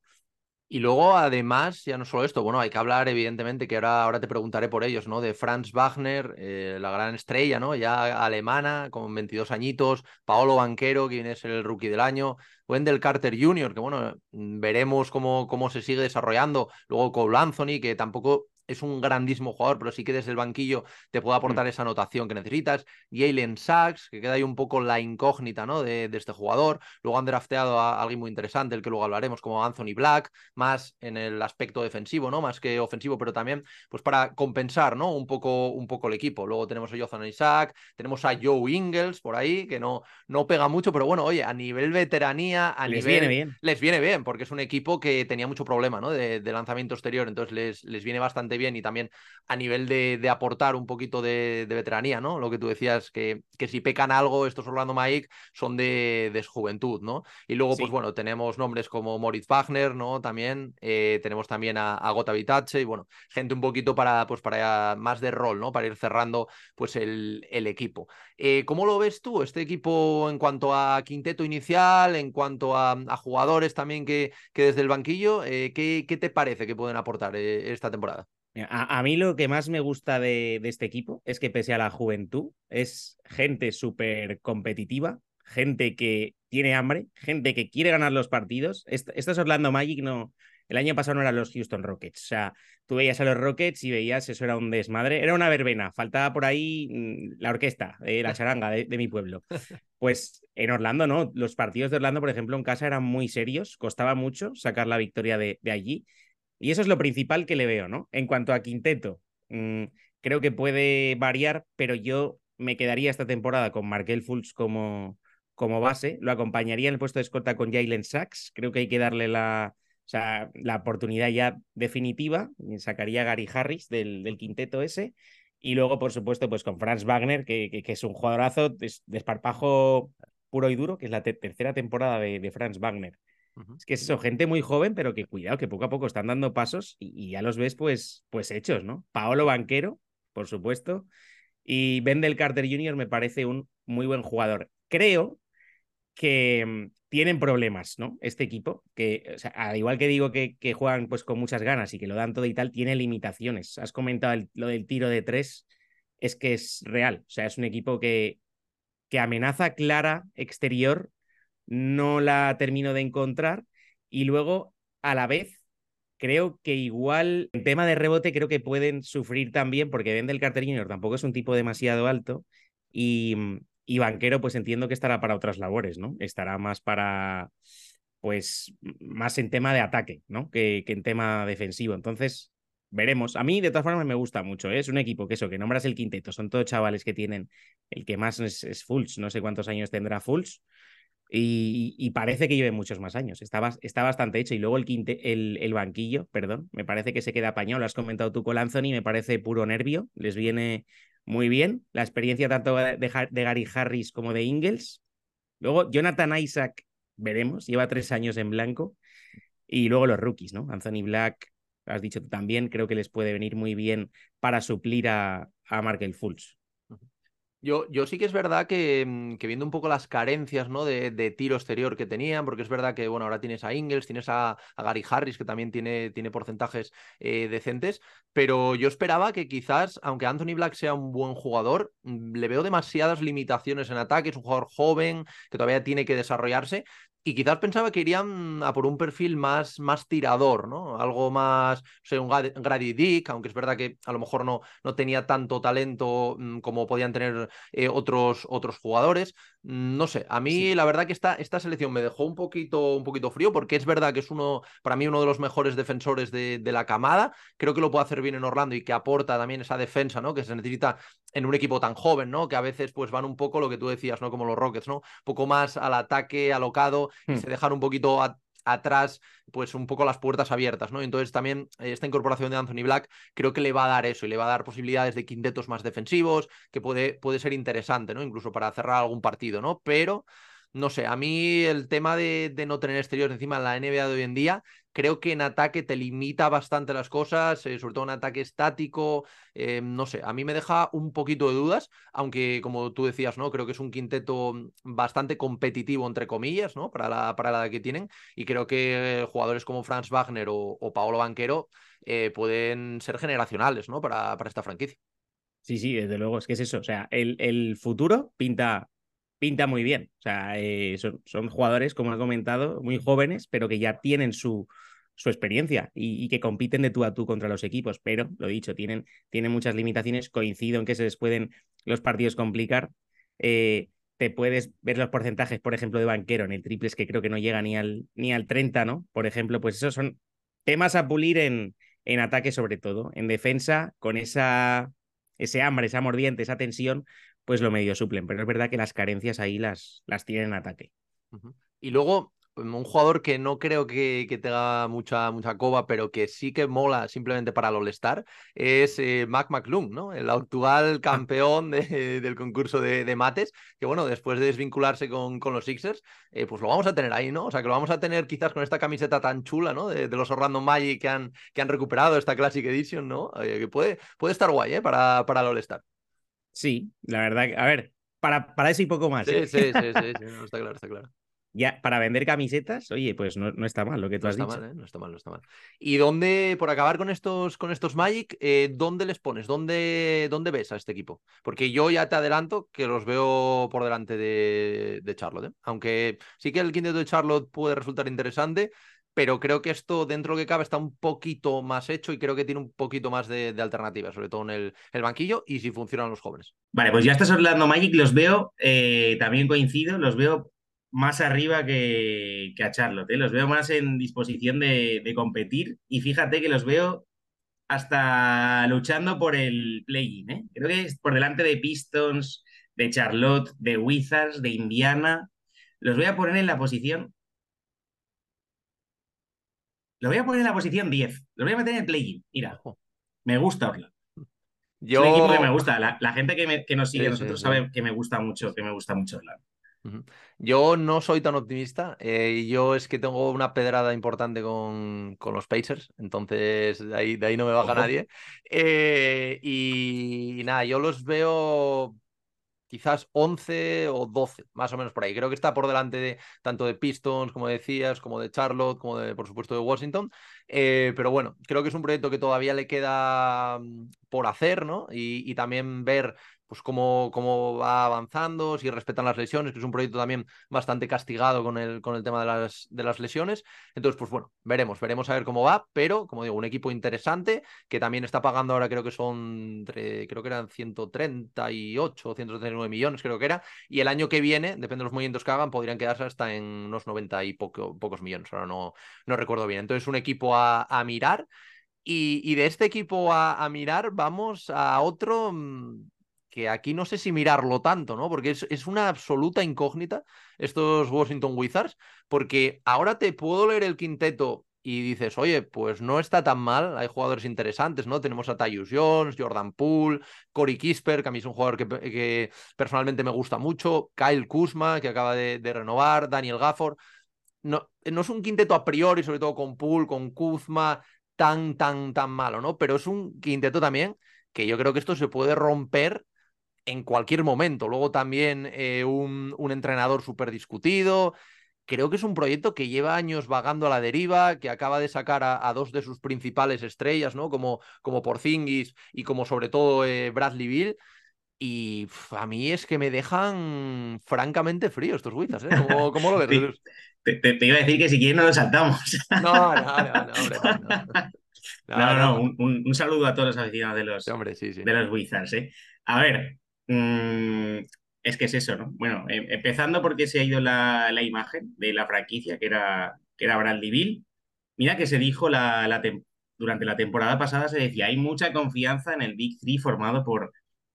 Y luego, además, ya no solo esto, bueno, hay que hablar, evidentemente, que ahora, ahora te preguntaré por ellos, ¿no? De Franz Wagner, eh, la gran estrella, ¿no? Ya alemana, con 22 añitos, Paolo Banquero, quien es el rookie del año, Wendell Carter Jr., que bueno, veremos cómo, cómo se sigue desarrollando. Luego Cole Anthony, que tampoco es un grandísimo jugador, pero sí que desde el banquillo te puede mm. aportar esa anotación que necesitas. Jalen Sachs, que queda ahí un poco la incógnita ¿no? de, este jugador. Luego han drafteado a alguien muy interesante, el que luego hablaremos, como Anthony Black, más en el aspecto defensivo, ¿no? Más que ofensivo, pero también pues para compensar, ¿no? Un poco, un poco el equipo. Luego tenemos a Jonathan Isaac, tenemos a Joe Ingles por ahí, que no, no pega mucho, pero bueno, oye, a nivel veteranía, a les nivel. Viene bien. Les viene bien, porque es un equipo que tenía mucho problema, ¿no? De, de lanzamiento exterior, entonces les, les viene bastante bien y también a nivel de, aportar un poquito de, veteranía, ¿no? Lo que tú decías, que, que si pecan algo estos Orlando Mike son de, de juventud, ¿no? Y luego, pues bueno, tenemos nombres como Moritz Wagner, ¿no? También eh, tenemos también a, a Gota Vitace y bueno, gente un poquito para, pues para más de rol, ¿no? Para ir cerrando pues el, el equipo. Eh, ¿Cómo lo ves tú, este equipo en cuanto a quinteto inicial, en cuanto a, jugadores también que, que, desde el banquillo, eh, ¿qué, ¿qué, te parece que pueden aportar esta temporada? A, mí lo que más me gusta de, este equipo es que pese a la juventud, es gente súper competitiva, gente que tiene hambre, gente que quiere ganar los partidos. Estos Orlando Magic no, el año pasado no eran los Houston Rockets. O sea, tú veías a los Rockets y veías eso era un desmadre. Era una verbena. Faltaba por ahí mm, la orquesta, eh, la charanga de, mi pueblo. Pues en Orlando no. Los partidos de Orlando, por ejemplo, en casa eran muy serios. Costaba mucho sacar la victoria de allí. Y eso es lo principal que le veo, ¿no? En cuanto a quinteto, mm, creo que puede variar, pero yo me quedaría esta temporada con Markel Fultz como, como base. Lo acompañaría en el puesto de escolta con Jalen Sachs. Creo que hay que darle la, o sea, la oportunidad ya definitiva. Sacaría a Gary Harris del, del, quinteto ese. Y luego, por supuesto, pues con Franz Wagner, que, que, es un jugadorazo, desparpajo puro y duro, que es la tercera temporada de, de Franz Wagner. Es que es eso, gente muy joven, pero que cuidado, que poco a poco están dando pasos y, ya los ves pues, pues hechos, ¿no? Paolo Banquero, por supuesto, y Bendel Carter Jr. me parece un muy buen jugador. Creo que mm, tienen problemas, ¿no? Este equipo, que o sea, al igual que digo que, que, juegan pues con muchas ganas y que lo dan todo y tal, tiene limitaciones. Has comentado lo del tiro de tres, es que es real. O sea, es un equipo que, que amenaza clara exterior no la termino de encontrar y luego a la vez creo que igual en tema de rebote creo que pueden sufrir también porque Vendel Carter Jr. tampoco es un tipo demasiado alto y, y Banquero pues entiendo que estará para otras labores, ¿no? Estará más para pues más en tema de ataque, ¿no? Que, que en tema defensivo. Entonces, veremos. A mí, de todas formas, me gusta mucho. ¿eh? Es un equipo que eso, que nombras el quinteto. Son todos chavales que tienen. El que más es, es. No sé cuántos años tendrá Fultz. Y, parece que lleve muchos más años. Está, bastante hecho. Y luego el, banquillo, perdón, me parece que se queda apañado. Lo has comentado tú con Anthony, me parece puro nervio. Les viene muy bien. La experiencia tanto de, de Gary Harris como de Ingles. Luego, Jonathan Isaac, veremos, lleva tres años en blanco. Y luego los rookies, ¿no? Anthony Black, has dicho tú también, creo que les puede venir muy bien para suplir a, a Markel Fultz. Yo, yo, sí que es verdad que, mm, que, viendo un poco las carencias ¿no? de, de, tiro exterior que tenían, porque es verdad que bueno, ahora tienes a Ingles, tienes a, a Gary Harris, que también tiene, tiene porcentajes eh, decentes, pero yo esperaba que quizás, aunque Anthony Black sea un buen jugador, mm, le veo demasiadas limitaciones en ataque, es un jugador joven que todavía tiene que desarrollarse, y quizás pensaba que irían a por un perfil más, más tirador, ¿no? Algo más, o sea, un Grady Dick, aunque es verdad que a lo mejor no, no tenía tanto talento mm, como podían tener eh, otros, otros jugadores. Mm, no sé, a mí sí. la verdad que esta, esta selección me dejó un poquito, un poquito frío porque es verdad que es uno, para mí, uno de los mejores defensores de, de la camada. Creo que lo puede hacer bien en Orlando y que aporta también esa defensa, ¿no? Que se necesita en un equipo tan joven, ¿no? Que a veces pues van un poco lo que tú decías, ¿no? Como los Rockets, ¿no? Un poco más al ataque alocado y hmm. se dejan un poquito a, atrás, pues un poco las puertas abiertas, ¿no? Entonces también eh, esta incorporación de Anthony Black creo que le va a dar eso y le va a dar posibilidades de quintetos más defensivos, que puede, puede ser interesante, ¿no? Incluso para cerrar algún partido, ¿no? Pero no sé, a mí el tema de, de, no tener exteriores encima en la NBA de hoy en día, creo que en ataque te limita bastante las cosas, eh, sobre todo en ataque estático, eh, no sé, a mí me deja un poquito de dudas, aunque como tú decías, ¿no? Creo que es un quinteto bastante competitivo, entre comillas, ¿no? Para la, para la que tienen, y creo que jugadores como Franz Wagner o, o Paolo Banquero eh, pueden ser generacionales, ¿no? Para, para esta franquicia. Sí, sí, desde luego, es que es eso, o sea, el, el futuro pinta pinta muy bien. O sea, eh, son, jugadores, como he comentado, muy jóvenes, pero que ya tienen su, su experiencia y, y, que compiten de tú a tú contra los equipos. Pero, lo dicho, tienen, tienen muchas limitaciones. Coincido en que se les pueden los partidos complicar. Eh, te puedes ver los porcentajes, por ejemplo, de banquero en el triple, es que creo que no llega ni al, ni al 30, ¿no? Por ejemplo, pues esos son temas a pulir en, en ataque sobre todo. En defensa, con esa, ese hambre, esa mordiente, esa tensión, pues lo medio suplen. Pero es verdad que las carencias ahí las, las tienen en ataque. Uh -huh. Y luego, un jugador que no creo que, que, tenga mucha, mucha coba, pero que sí que mola simplemente para el All-Star, es eh, Mac McClung, ¿no? El actual campeón de, del concurso de, de, mates, que bueno, después de desvincularse con, con los Sixers, eh, pues lo vamos a tener ahí, ¿no? O sea, que lo vamos a tener quizás con esta camiseta tan chula, ¿no? De, de los Orlando Magic que han, que han recuperado esta Classic Edition, ¿no? Eh, que puede, puede estar guay, ¿eh? Para, para el All-Star. Sí, la verdad, a ver, para, para eso y poco más. Sí, sí, sí, sí, sí, no, está claro, está claro. Ya, para vender camisetas, oye, pues no, no está mal lo que tú no has está dicho. Mal, ¿eh? No está mal, no está mal. ¿Y dónde, por acabar con estos, con estos Magic, eh, dónde les pones? ¿Dónde, ¿Dónde ves a este equipo? Porque yo ya te adelanto que los veo por delante de, de Charlotte. ¿eh? Aunque sí que el quinteto de Charlotte puede resultar interesante, pero creo que esto, dentro de lo que cabe, está un poquito más hecho y creo que tiene un poquito más de, de alternativas, sobre todo en el, banquillo y si funcionan los jóvenes. Vale, pues ya estás Orlando Magic, los veo, eh, también coincido, los veo más arriba que, que a Charlotte, ¿eh? los veo más en disposición de, de, competir y fíjate que los veo hasta luchando por el play-in, ¿eh? creo que es por delante de Pistons, de Charlotte, de Wizards, de Indiana, los voy a poner en la posición lo voy a poner en la posición 10. Lo voy a meter en el play-in. Mira, me gusta Orlando. Yo... Es un equipo que me gusta. La, la gente que, me, que, nos sigue, sí, nosotros sí, sabe que me gusta mucho, que me gusta mucho. Yo no soy tan optimista. Eh, yo es que tengo una pedrada importante con, con los Pacers, entonces de ahí, de ahí no me baja Ojo. nadie. Eh, y, y nada, yo los veo quizás 11 o 12, más o menos por ahí. Creo que está por delante de tanto de Pistons, como decías, como de Charlotte, como de, por supuesto, de Washington. Eh, pero bueno, creo que es un proyecto que todavía le queda mm, por hacer, ¿no? Y, y también ver pues cómo, cómo va avanzando, si respetan las lesiones, que es un proyecto también bastante castigado con el, con el tema de las, de las lesiones. Entonces, pues bueno, veremos, veremos a ver cómo va, pero como digo, un equipo interesante que también está pagando ahora, creo que son, creo que eran 138 o 139 millones, creo que era, y el año que viene, depende de los movimientos que hagan, podrían quedarse hasta en unos 90 y poco, pocos millones, ahora no, no recuerdo bien. Entonces, un equipo a, mirar. Y, de este equipo a, a mirar, vamos a otro mm, que aquí no sé si mirarlo tanto, ¿no? Porque es, es, una absoluta incógnita estos Washington Wizards, porque ahora te puedo leer el quinteto y dices, oye, pues no está tan mal, hay jugadores interesantes, ¿no? Tenemos a Tyus Jones, Jordan Poole, Corey Kisper, que a mí es un jugador que, que personalmente me gusta mucho, Kyle Kuzma, que acaba de, de renovar, Daniel Gafford. No, no, es un quinteto a priori, sobre todo con Poole, con Kuzma, tan, tan, tan malo, ¿no? Pero es un quinteto también que yo creo que esto se puede romper en cualquier momento. Luego también eh, un, un, entrenador súper discutido. Creo que es un proyecto que lleva años vagando a la deriva, que acaba de sacar a, a dos de sus principales estrellas, ¿no? Como, como Porzingis y como sobre todo eh, Bradley Bill. Y a mí es que me dejan francamente frío estos Wizards, ¿eh? ¿Cómo, cómo lo ves? Te, te, te, iba a decir que si quieres no lo saltamos. No, no, no, no, hombre, no, no. No, no, no un, saludo a todos los aficionados de los, hombre, sí, sí. de los Wizards. ¿eh? A ver, mmm, es que es eso, ¿no? Bueno, eh, empezando porque se ha ido la, la, imagen de la franquicia, que era, que era Bradley Bill. Mira que se dijo la, la durante la temporada pasada, se decía, hay mucha confianza en el Big Three formado por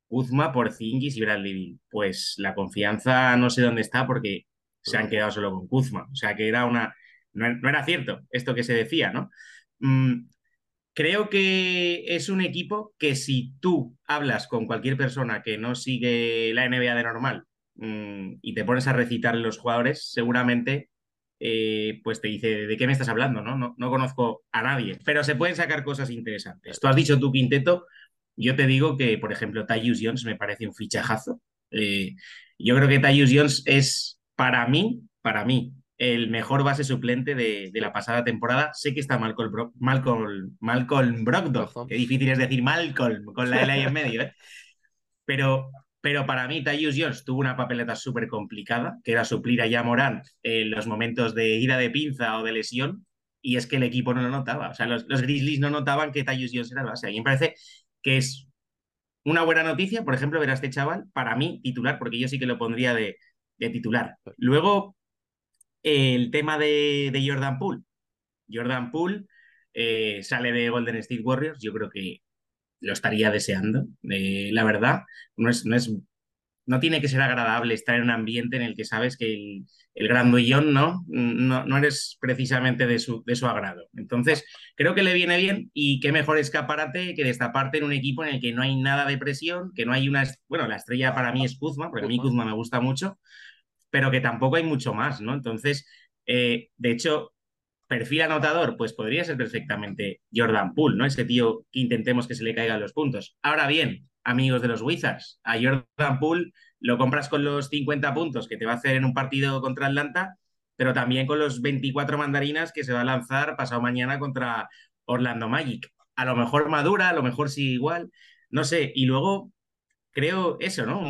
Kuzma, por Zingis y Bradley Bill. Pues la confianza no sé dónde está porque se han quedado solo con Kuzma. O sea que era una. No, no era cierto esto que se decía, ¿no? Mm, creo que es un equipo que si tú hablas con cualquier persona que no sigue la NBA de normal mmm, y te pones a recitar los jugadores, seguramente eh, pues te dice, ¿de qué me estás hablando? ¿no? No, no conozco a nadie, pero se pueden sacar cosas interesantes. Tú has dicho tu quinteto, yo te digo que, por ejemplo, Tyus Jones me parece un fichajazo. Eh, yo creo que Tyus Jones es, para mí, para mí, el mejor base suplente de, de, la pasada temporada. Sé que está Malcolm, Bro Malcolm, Malcolm Brogdon, qué difícil es decir Malcolm con la L ahí en medio, ¿eh? pero, pero para mí Tyus Jones tuvo una papeleta súper complicada, que era suplir a Morant en los momentos de ira de pinza o de lesión, y es que el equipo no lo notaba. O sea, los, los Grizzlies no notaban que Tyus Jones era el base. A mí me parece que es una buena noticia, por ejemplo, ver a este chaval, para mí, titular, porque yo sí que lo pondría de, de titular. Luego, el tema de, de Jordan Poole. Jordan Poole eh, sale de Golden State Warriors, yo creo que lo estaría deseando, eh, la verdad. No es, no, es, no tiene que ser agradable estar en un ambiente en el que sabes que el, el grandullón ¿no? No, no eres precisamente de su, de su agrado. Entonces, creo que le viene bien y qué mejor escaparate que destaparte en un equipo en el que no hay nada de presión, que no hay una... Bueno, la estrella para mí es Kuzma, porque a mí Kuzma me gusta mucho, pero que tampoco hay mucho más, ¿no? Entonces, eh, de hecho, perfil anotador, pues podría ser perfectamente Jordan Poole, ¿no? Ese tío que intentemos que se le caigan los puntos. Ahora bien, amigos de los Wizards, a Jordan Poole lo compras con los 50 puntos que te va a hacer en un partido contra Atlanta, pero también con los 24 mandarinas que se va a lanzar pasado mañana contra Orlando Magic. A lo mejor madura, a lo mejor sí igual, no sé. Y luego creo eso, ¿no?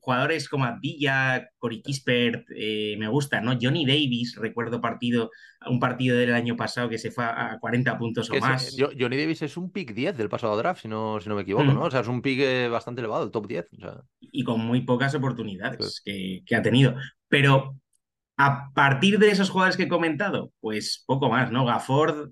Jugadores como Abdilla, Cory Kispert, eh, me gusta, ¿no? Johnny Davis, recuerdo partido, un partido del año pasado que se fue a 40 puntos o más. Johnny Davis es un pick 10 del pasado draft, si no, si no me equivoco, mm. ¿no? O sea, es un pick eh, bastante elevado, el top 10. O sea... Y con muy pocas oportunidades que, que ha tenido. Pero a partir de esos jugadores que he comentado, pues poco más, ¿no? Gafford,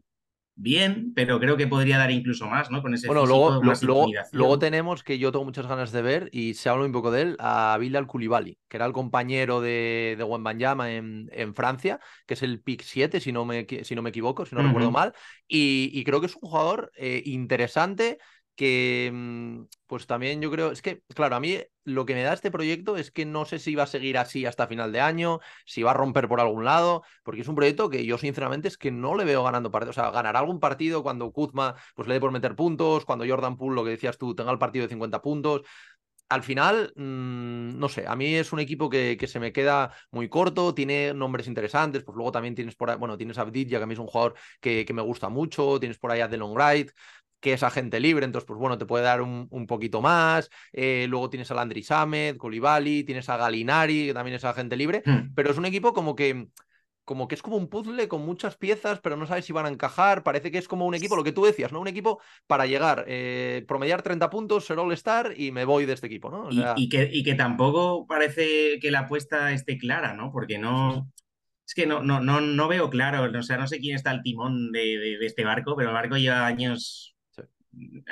bien, pero creo que podría dar incluso más, ¿no? Con ese bueno, luego, luego, luego, tenemos que yo tengo muchas ganas de ver y se habla un poco de él a Bilal Koulibaly, que era el compañero de, de Wembanyama en, en Francia, que es el pick 7, si no me, si no me equivoco, si no uh -huh. recuerdo mal, y, y, creo que es un jugador eh, interesante que mm, pues también yo creo, es que, claro, a mí lo que me da este proyecto es que no sé si va a seguir así hasta final de año, si va a romper por algún lado, porque es un proyecto que yo sinceramente es que no le veo ganando partidos, o sea, ganará algún partido cuando Kuzma pues le dé por meter puntos, cuando Jordan Poole, lo que decías tú, tenga el partido de 50 puntos, al final, mmm, no sé, a mí es un equipo que, que, se me queda muy corto, tiene nombres interesantes, pues luego también tienes por ahí, bueno, tienes a Abdidja, que a mí es un jugador que, que, me gusta mucho, tienes por ahí a Delon Wright, que es agente libre, entonces, pues bueno, te puede dar un, un poquito más. Eh, luego tienes a Landry Samet, Colibali, tienes a Galinari, que también es agente libre, mm. pero es un equipo como que como que es como un puzzle con muchas piezas, pero no sabes si van a encajar. Parece que es como un equipo, lo que tú decías, ¿no? Un equipo para llegar, eh, promediar 30 puntos, ser All-Star y me voy de este equipo, ¿no? O sea... y, y, que, y que tampoco parece que la apuesta esté clara, ¿no? Porque no. Es que no, no, no, no veo claro, o sea, no sé quién está al timón de, de, de este barco, pero el barco lleva años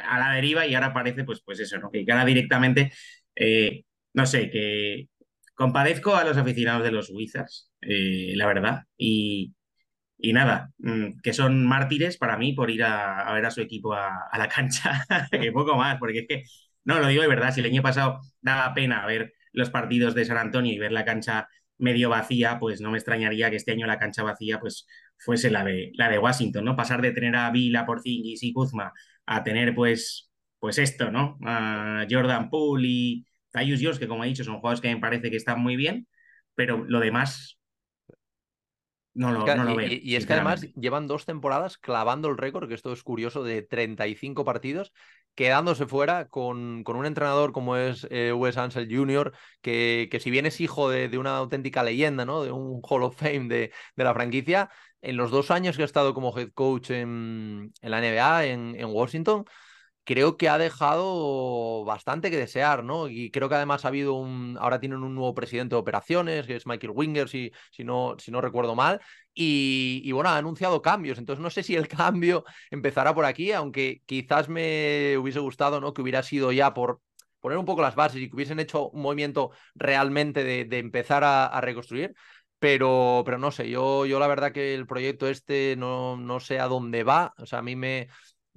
a la deriva y ahora parece, pues, pues eso, ¿no? Que gana directamente, eh, no sé, que compadezco a los aficionados de los Wizards, eh, la verdad, y, y nada, mmm, que son mártires para mí por ir a, ver a su equipo a, la cancha, poco más, porque es que, no, lo digo de verdad, si el año pasado daba pena ver los partidos de San Antonio y ver la cancha medio vacía, pues no me extrañaría que este año la cancha vacía pues fuese la de, la de Washington, ¿no? Pasar de tener a Vila, Porzingis y Kuzma a tener pues, pues esto, ¿no? A Jordan Poole y Tyus Jones, que como he dicho son jugadores que me parece que están muy bien, pero lo demás no lo, no lo veo. Y, es que además llevan dos temporadas clavando el récord, que esto es curioso, de 35 partidos, quedándose fuera con, con un entrenador como es eh, Wes Ansel Jr., que, que, si bien es hijo de, de, una auténtica leyenda, ¿no? De un Hall of Fame de, de, la franquicia, en los dos años que ha estado como head coach en, en la NBA, en, en Washington, creo que ha dejado bastante que desear, ¿no? Y creo que además ha habido un. Ahora tienen un nuevo presidente de operaciones, que es Michael Winger, si, si, no, si no recuerdo mal. Y, y, bueno, ha anunciado cambios. Entonces no sé si el cambio empezará por aquí, aunque quizás me hubiese gustado, ¿no? Que hubiera sido ya por poner un poco las bases y que hubiesen hecho un movimiento realmente de, de empezar a, a reconstruir. Pero, pero no sé, yo, yo la verdad que el proyecto este no, no sé a dónde va. O sea, a mí me,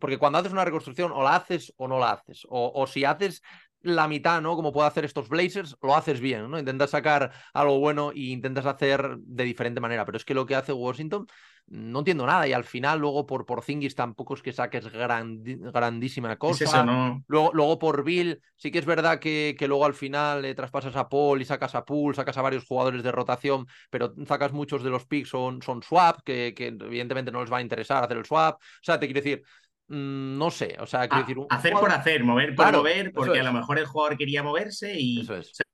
porque cuando haces una reconstrucción, o la haces o no la haces. O, o si haces la mitad, ¿no? Como puedo hacer estos Blazers, lo haces bien, ¿no? Intentas sacar algo bueno e intentas hacer de diferente manera. Pero es que lo que hace Washington, no entiendo nada. Y al final, luego por Porzingis tampoco es que saques grandísima cosa. eso, ¿no? luego, luego por Bill, sí que es verdad que, que luego al final le traspasas a Paul y sacas a Pool, sacas a varios jugadores de rotación, pero sacas muchos de los picks son, son swap, que, que evidentemente no les va a interesar hacer el swap. O sea, te quiero decir, no sé, o sea, decir, hacer por hacer, mover por mover, porque a lo mejor el jugador quería moverse y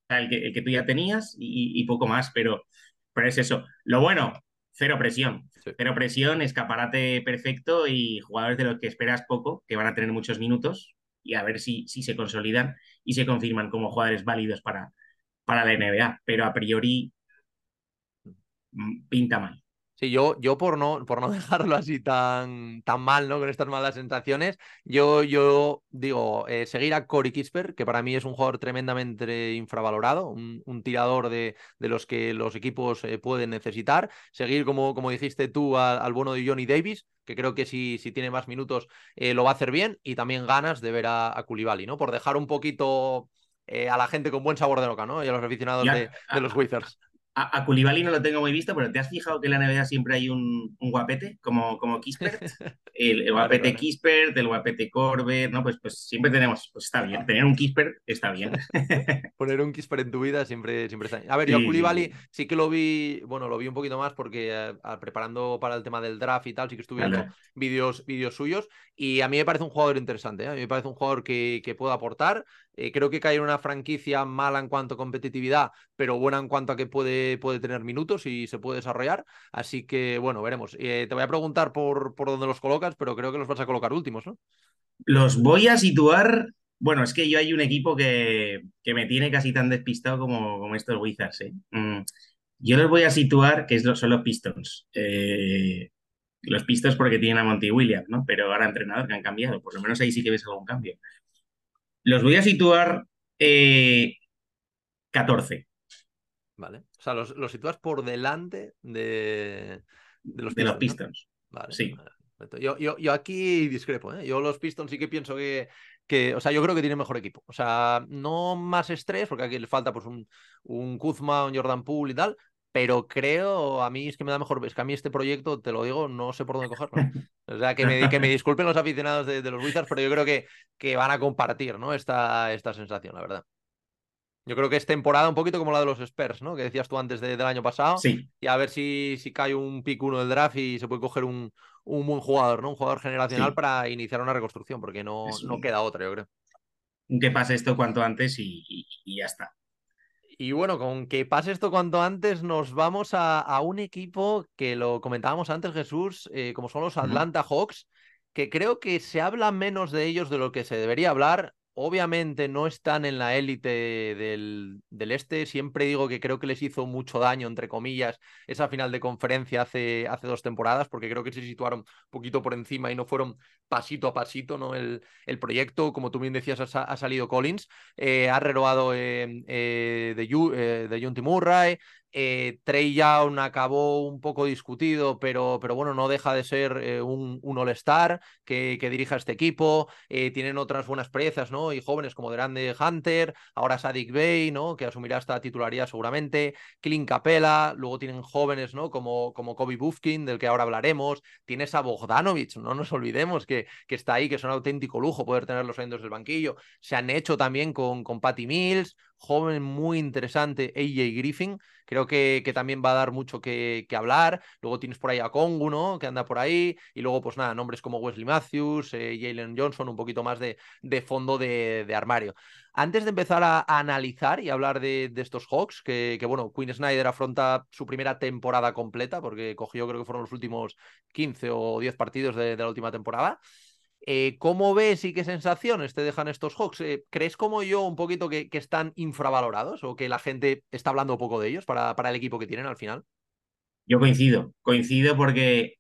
el, que, tú ya tenías y, poco más, pero, pero es eso. Lo bueno, cero presión. Cero presión, escaparate perfecto y jugadores de los que esperas poco, que van a tener muchos minutos y a ver si, si se consolidan y se confirman como jugadores válidos para, para la NBA. Pero a priori mm, pinta mal. Sí, yo, yo por, no, por no dejarlo así tan, tan mal, ¿no? Con estas malas sensaciones, yo, yo digo, eh, seguir a Cory Kisper, que para mí es un jugador tremendamente infravalorado, un, un tirador de, de, los que los equipos eh, pueden necesitar. Seguir, como, como dijiste tú, a, al bono de Johnny Davis, que creo que si, si tiene más minutos eh, lo va a hacer bien, y también ganas de ver a, a Koulibaly, ¿no? Por dejar un poquito a la gente con buen sabor de boca, ¿no? Y a los aficionados de, de, los Wizards a, a no lo tengo muy visto, pero ¿te has fijado que en la NBA siempre hay un, un guapete como, como Kispert? El, guapete Kispert, el guapete Corbett, ¿no? Pues, pues siempre tenemos, pues está bien, tener un Kispert está bien. Poner un Kispert en tu vida siempre, siempre está bien. A ver, yo a Koulibaly sí que lo vi, bueno, lo vi un poquito más porque eh, preparando para el tema del draft y tal, sí que estuve viendo vídeos, vídeos suyos y a mí me parece un jugador interesante, ¿eh? a mí me parece un jugador que, que puede aportar. Eh, creo que cae en una franquicia mala en cuanto a competitividad, pero buena en cuanto a que puede, puede tener minutos y se puede desarrollar. Así que, bueno, veremos. Eh, te voy a preguntar por, por dónde los colocas, pero creo que los vas a colocar últimos, ¿no? Los voy a situar. Bueno, es que yo hay un equipo que, que me tiene casi tan despistado como, como estos Wizards. ¿eh? Mm, yo los voy a situar, que son los Pistons. los Pistons porque tienen a Monty Williams, ¿no? Pero ahora entrenador que han cambiado. Por lo menos ahí sí que ves algún cambio. Los voy a situar 14. Eh, vale. O sea, los, los sitúas por delante de, de los Pistons. Pistons. Vale. Sí. Yo, yo, yo, aquí discrepo. ¿eh? Yo los Pistons sí que pienso que, que, o sea, yo creo que tienen mejor equipo. O sea, no más estrés, porque aquí le falta pues un, un Kuzma, un Jordan Poole y tal, pero creo, a mí es que me da mejor, es que a mí este proyecto, te lo digo, no sé por dónde cogerlo. O sea, que me, que me disculpen los aficionados de, de, los Wizards, pero yo creo que, que van a compartir ¿no? esta, esta sensación, la verdad. Yo creo que es temporada un poquito como la de los Spurs, ¿no? Que decías tú antes de, del año pasado. Sí. Y a ver si, si cae un pick uno del draft y se puede coger un, un buen jugador, ¿no? Un jugador generacional sí. para iniciar una reconstrucción, porque no, no queda otra, yo creo. Que pase esto cuanto antes y, y, y ya está. Y bueno, con que pase esto cuanto antes, nos vamos a, a un equipo que lo comentábamos antes, Jesús, eh, como son los Atlanta Hawks, que creo que se habla menos de ellos de lo que se debería hablar. Obviamente no están en la élite del, del, este. Siempre digo que creo que les hizo mucho daño, entre comillas, esa final de conferencia hace, hace dos temporadas, porque creo que se situaron un poquito por encima y no fueron pasito a pasito, ¿no? El, el proyecto, como tú bien decías, ha, salido Collins, eh, ha renovado eh, eh, de, eh, de Eh, Trey Young acabó un poco discutido, pero, pero bueno, no deja de ser eh, un, un All-Star que, que, dirija este equipo. Eh, tienen otras buenas piezas, ¿no? Y jóvenes como Grande Hunter, ahora Sadik Bey, ¿no? Que asumirá esta titularidad seguramente. Clint Capella, luego tienen jóvenes, ¿no? Como, como Kobe Bufkin, del que ahora hablaremos. Tienes a Bogdanovich, no nos olvidemos que, que está ahí, que es un auténtico lujo poder tenerlos saliendo del banquillo. Se han hecho también con, con Patty Mills, joven muy interesante, AJ Griffin, creo que, que también va a dar mucho que, hablar. Luego tienes por ahí a Kongu, ¿no? Que anda por ahí. Y luego, pues nada, nombres como Wesley Matthews, eh, Jalen Johnson, un poquito más de, de fondo de, de, armario. Antes de empezar a, analizar y hablar de, de estos Hawks, que, que, bueno, Quinn Snyder afronta su primera temporada completa, porque cogió, creo que fueron los últimos 15 o 10 partidos de la última temporada. Eh, ¿Cómo ves y qué sensaciones te dejan estos Hawks? Eh, ¿Crees como yo un poquito que, están infravalorados o que la gente está hablando poco de ellos para, para el equipo que tienen al final? Yo coincido, coincido porque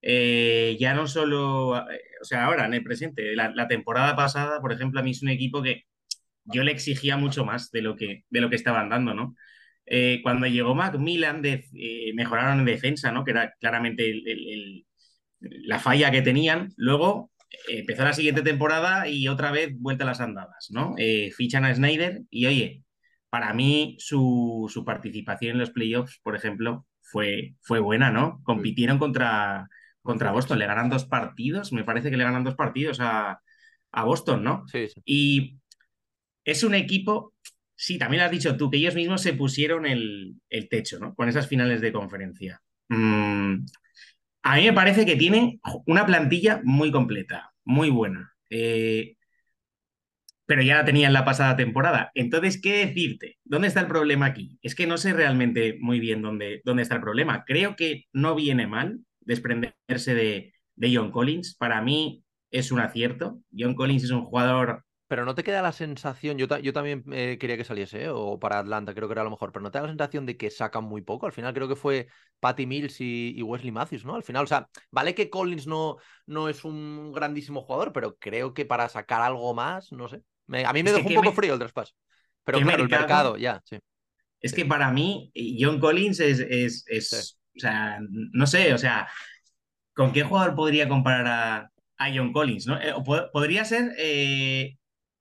eh, ya no solo, o sea, ahora en el presente, la, temporada pasada, por ejemplo, a mí es un equipo que yo le exigía mucho más de lo que, de lo que estaban dando, ¿no? Cuando llegó Macmillan, de, mejoraron en defensa, ¿no? Que era claramente la falla que tenían. Luego empezó la siguiente temporada y otra vez vuelta a las andadas, ¿no? Eh, fichan a Snyder y oye, para mí su, su, participación en los playoffs, por ejemplo, fue, fue buena, ¿no? Compitieron contra, contra Boston, le ganan dos partidos, me parece que le ganan dos partidos a, a Boston, ¿no? Sí, sí. Y es un equipo, sí, también lo has dicho tú, que ellos mismos se pusieron el, el techo, ¿no? Con esas finales de conferencia. Mm, a mí me parece que tiene una plantilla muy completa, muy buena. Eh, pero ya la tenía en la pasada temporada. Entonces, ¿qué decirte? ¿Dónde está el problema aquí? Es que no sé realmente muy bien dónde, dónde está el problema. Creo que no viene mal desprenderse de, de John Collins. Para mí es un acierto. John Collins es un jugador pero no te queda la sensación, yo, ta yo también eh, quería que saliese, ¿eh? o para Atlanta, creo que era lo mejor, pero no te da la sensación de que sacan muy poco. Al final creo que fue Patty Mills y, y, Wesley Matthews, ¿no? Al final, o sea, vale que Collins no, no es un grandísimo jugador, pero creo que para sacar algo más, no sé. Me, a mí me es dejó un poco me... frío el traspaso. Pero claro, mercado? el mercado, ya, sí. Es que para mí, John Collins es, es, es sí. o sea, no sé, o sea, ¿con qué jugador podría comparar a, a John Collins, ¿no? Eh, podría ser eh,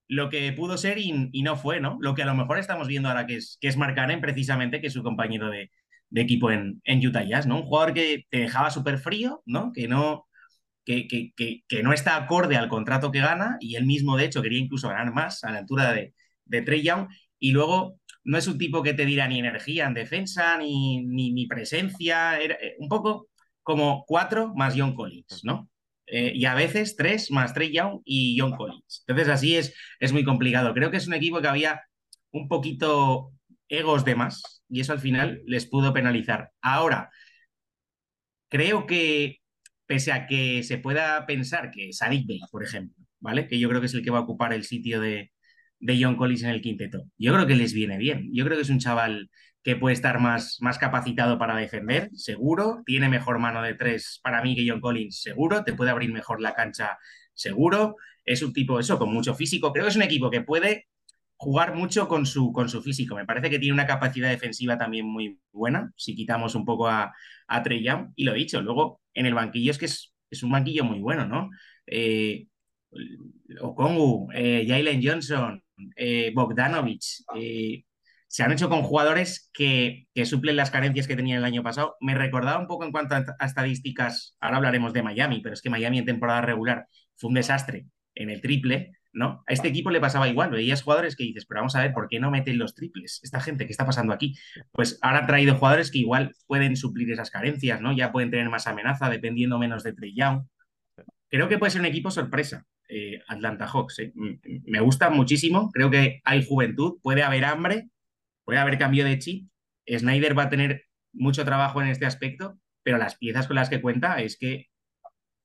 lo que pudo ser y, no fue, ¿no? Lo que a lo mejor estamos viendo ahora que es, que es Mark precisamente, que es su compañero de, equipo en, en, Utah Jazz, ¿no? Un jugador que te dejaba súper frío, ¿no? Que no, que, que, que, que, no está acorde al contrato que gana y él mismo, de hecho, quería incluso ganar más a la altura de, de Trey Young y luego no es un tipo que te dirá ni energía en defensa, ni, ni, ni presencia, era eh, un poco como cuatro más John Collins, ¿no? Eh, y a veces tres más Trey Young y John Collins. Entonces así es, es muy complicado. Creo que es un equipo que había un poquito egos de más y eso al final les pudo penalizar. Ahora, creo que pese a que se pueda pensar que Sadik Bey, por ejemplo, ¿vale? Que yo creo que es el que va a ocupar el sitio de, de John Collins en el quinteto. Yo creo que les viene bien. Yo creo que es un chaval que puede estar más, más capacitado para defender, seguro. Tiene mejor mano de tres para mí que John Collins, seguro. Te puede abrir mejor la cancha, seguro. Es un tipo, eso, con mucho físico. Creo que es un equipo que puede jugar mucho con su, con su físico. Me parece que tiene una capacidad defensiva también muy buena, si quitamos un poco a, a Trey Young. Y lo he dicho, luego en el banquillo es que es, es un banquillo muy bueno, ¿no? Eh, Okongu, eh, Jalen Johnson, eh, Bogdanovich, eh, se han hecho con jugadores que, suplen las carencias que tenían el año pasado. Me recordaba un poco en cuanto a, a, estadísticas, ahora hablaremos de Miami, pero es que Miami en temporada regular fue un desastre en el triple, ¿no? A este equipo le pasaba igual, veías jugadores que dices, pero vamos a ver, ¿por qué no meten los triples? Esta gente, ¿qué está pasando aquí? Pues ahora han traído jugadores que igual pueden suplir esas carencias, ¿no? Ya pueden tener más amenaza dependiendo menos de Trey Young. Creo que puede ser un equipo sorpresa, eh, Atlanta Hawks. ¿eh? Me gusta muchísimo, creo que hay juventud, puede haber hambre, puede haber cambio de chip. Snyder va a tener mucho trabajo en este aspecto, pero las piezas con las que cuenta es que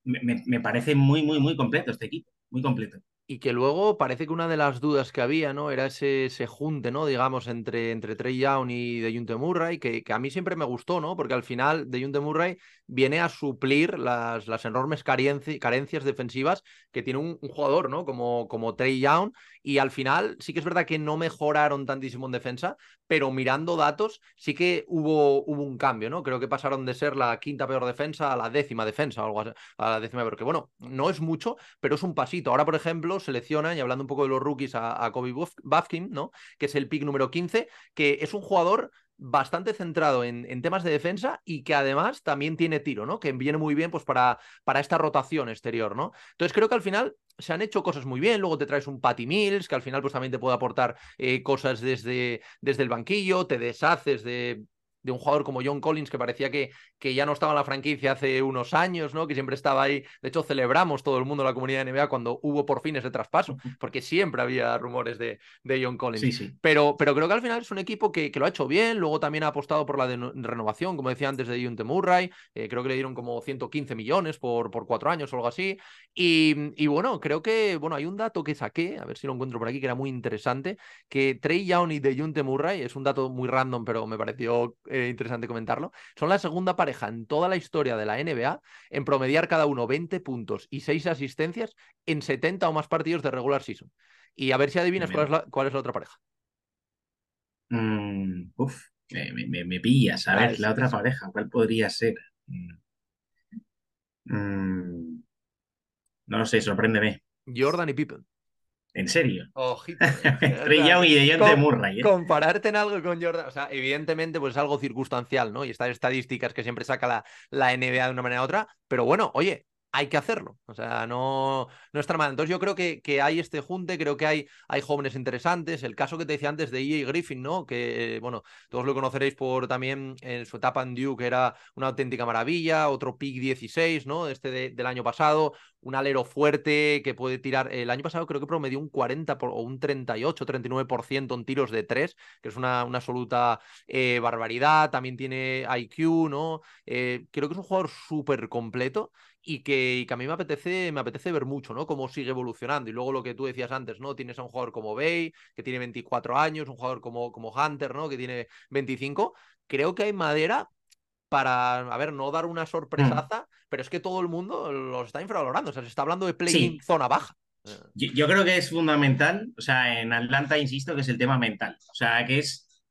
me, parece muy, muy, muy completo este equipo, muy completo. y que luego parece que una de las dudas que había, ¿no? Era ese, ese junte, ¿no? Digamos, entre, entre Trey Young y De Murray, que, a mí siempre me gustó, ¿no? Porque al final De Murray viene a suplir las, enormes carencias defensivas que tiene un, jugador, ¿no? Como, como Trey Young, y al final sí que es verdad que no mejoraron tantísimo en defensa, pero mirando datos sí que hubo, hubo un cambio, ¿no? Creo que pasaron de ser la quinta peor defensa a la décima defensa o algo así, a la décima peor, que bueno, no es mucho, pero es un pasito. Ahora, por ejemplo, selecciona, y hablando un poco de los rookies, a, Kobe Bufkin, ¿no? Que es el pick número 15, que es un jugador bastante centrado en, temas de defensa y que además también tiene tiro, ¿no? Que viene muy bien pues para, para esta rotación exterior, ¿no? Entonces creo que al final se han hecho cosas muy bien, luego te traes un Patty Mills, que al final pues también te puede aportar eh, cosas desde, desde el banquillo, te deshaces de de un jugador como John Collins, que parecía que, que, ya no estaba en la franquicia hace unos años, ¿no? Que siempre estaba ahí. De hecho, celebramos todo el mundo la comunidad de NBA cuando hubo por fin ese traspaso, porque siempre había rumores de, de John Collins. Sí, sí. Pero, pero creo que al final es un equipo que, que, lo ha hecho bien. Luego también ha apostado por la renovación, como decía antes, de Junte Murray. Eh, creo que le dieron como 115 millones por, por cuatro años o algo así. Y, y, bueno, creo que bueno, hay un dato que saqué, a ver si lo encuentro por aquí, que era muy interesante, que Trey Young y de Junte Murray, es un dato muy random, pero me pareció eh, interesante comentarlo, son la segunda pareja en toda la historia de la NBA en promediar cada uno 20 puntos y 6 asistencias en 70 o más partidos de regular season. Y a ver si adivinas cuál es, la, cuál es la otra pareja. Mm, uf, me, me, pillas. A ver, la otra pareja, ¿cuál podría ser? Mm, mm, no lo sé, sorpréndeme. Jordan y Pippen. ¿En serio? Ojito. Trey y de Murray. ¿eh? Compararte en algo con Jordan, o sea, evidentemente pues es algo circunstancial, ¿no? Y estas estadísticas que siempre saca la, la NBA de una manera u otra, pero bueno, oye, hay que hacerlo. O sea, no, no está mal. Entonces yo creo que, que, hay este junte, creo que hay, hay jóvenes interesantes. El caso que te decía antes de EA Griffin, ¿no? Que, bueno, todos lo conoceréis por también en su etapa en Duke, que era una auténtica maravilla. Otro pick 16, ¿no? Este del año pasado. Un alero fuerte que puede tirar. El año pasado creo que promedió un 40 o un 38, 39% en tiros de 3, que es una, una absoluta eh, barbaridad. También tiene IQ, ¿no? Eh, creo que es un jugador súper completo y que, a mí me apetece, me apetece ver mucho, ¿no? Cómo sigue evolucionando. Y luego lo que tú decías antes, ¿no? Tienes a un jugador como Bay, que tiene 24 años, un jugador como, como Hunter, ¿no? Que tiene 25. Creo que hay madera para, a ver, no dar una mm. sorpresaza, pero es que todo el mundo los está infravalorando. O sea, se está hablando de play zona baja. Yo, creo que es fundamental, o sea, en Atlanta insisto que es el tema mental, o sea, que es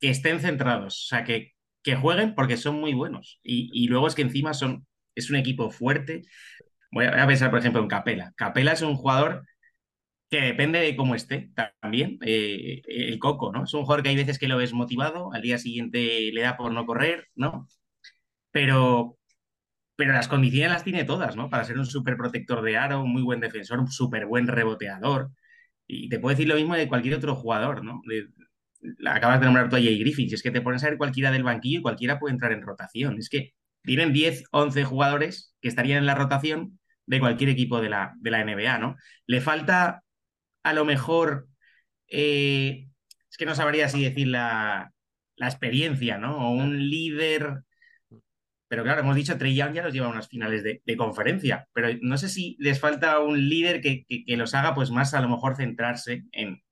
que estén centrados, o sea, que, que jueguen porque son muy buenos y, y luego es que encima son es un equipo fuerte. Voy a, pensar, por ejemplo, en Capela. Capela es un jugador que depende de cómo esté también. Eh, el Coco, ¿no? Es un jugador que hay veces que lo ves motivado, al día siguiente le da por no correr, ¿no? Pero, pero las condiciones las tiene todas, ¿no? Para ser un súper protector de aro, un muy buen defensor, un súper buen reboteador. Y te puedo decir lo mismo de cualquier otro jugador, ¿no? acabas de nombrar tú a Jay Griffin. Si es que te pones a ver cualquiera del banquillo y cualquiera puede entrar en rotación. Es que tienen 10, 11 jugadores que estarían en la rotación de cualquier equipo de la, de la NBA, ¿no? Le falta a lo mejor, eh, es que no sabría si decir la, experiencia, ¿no? O un líder. Pero claro, hemos dicho, Trey Young ya los lleva a unas finales de, conferencia, pero no sé si les falta un líder que, los haga pues más a lo mejor centrarse en,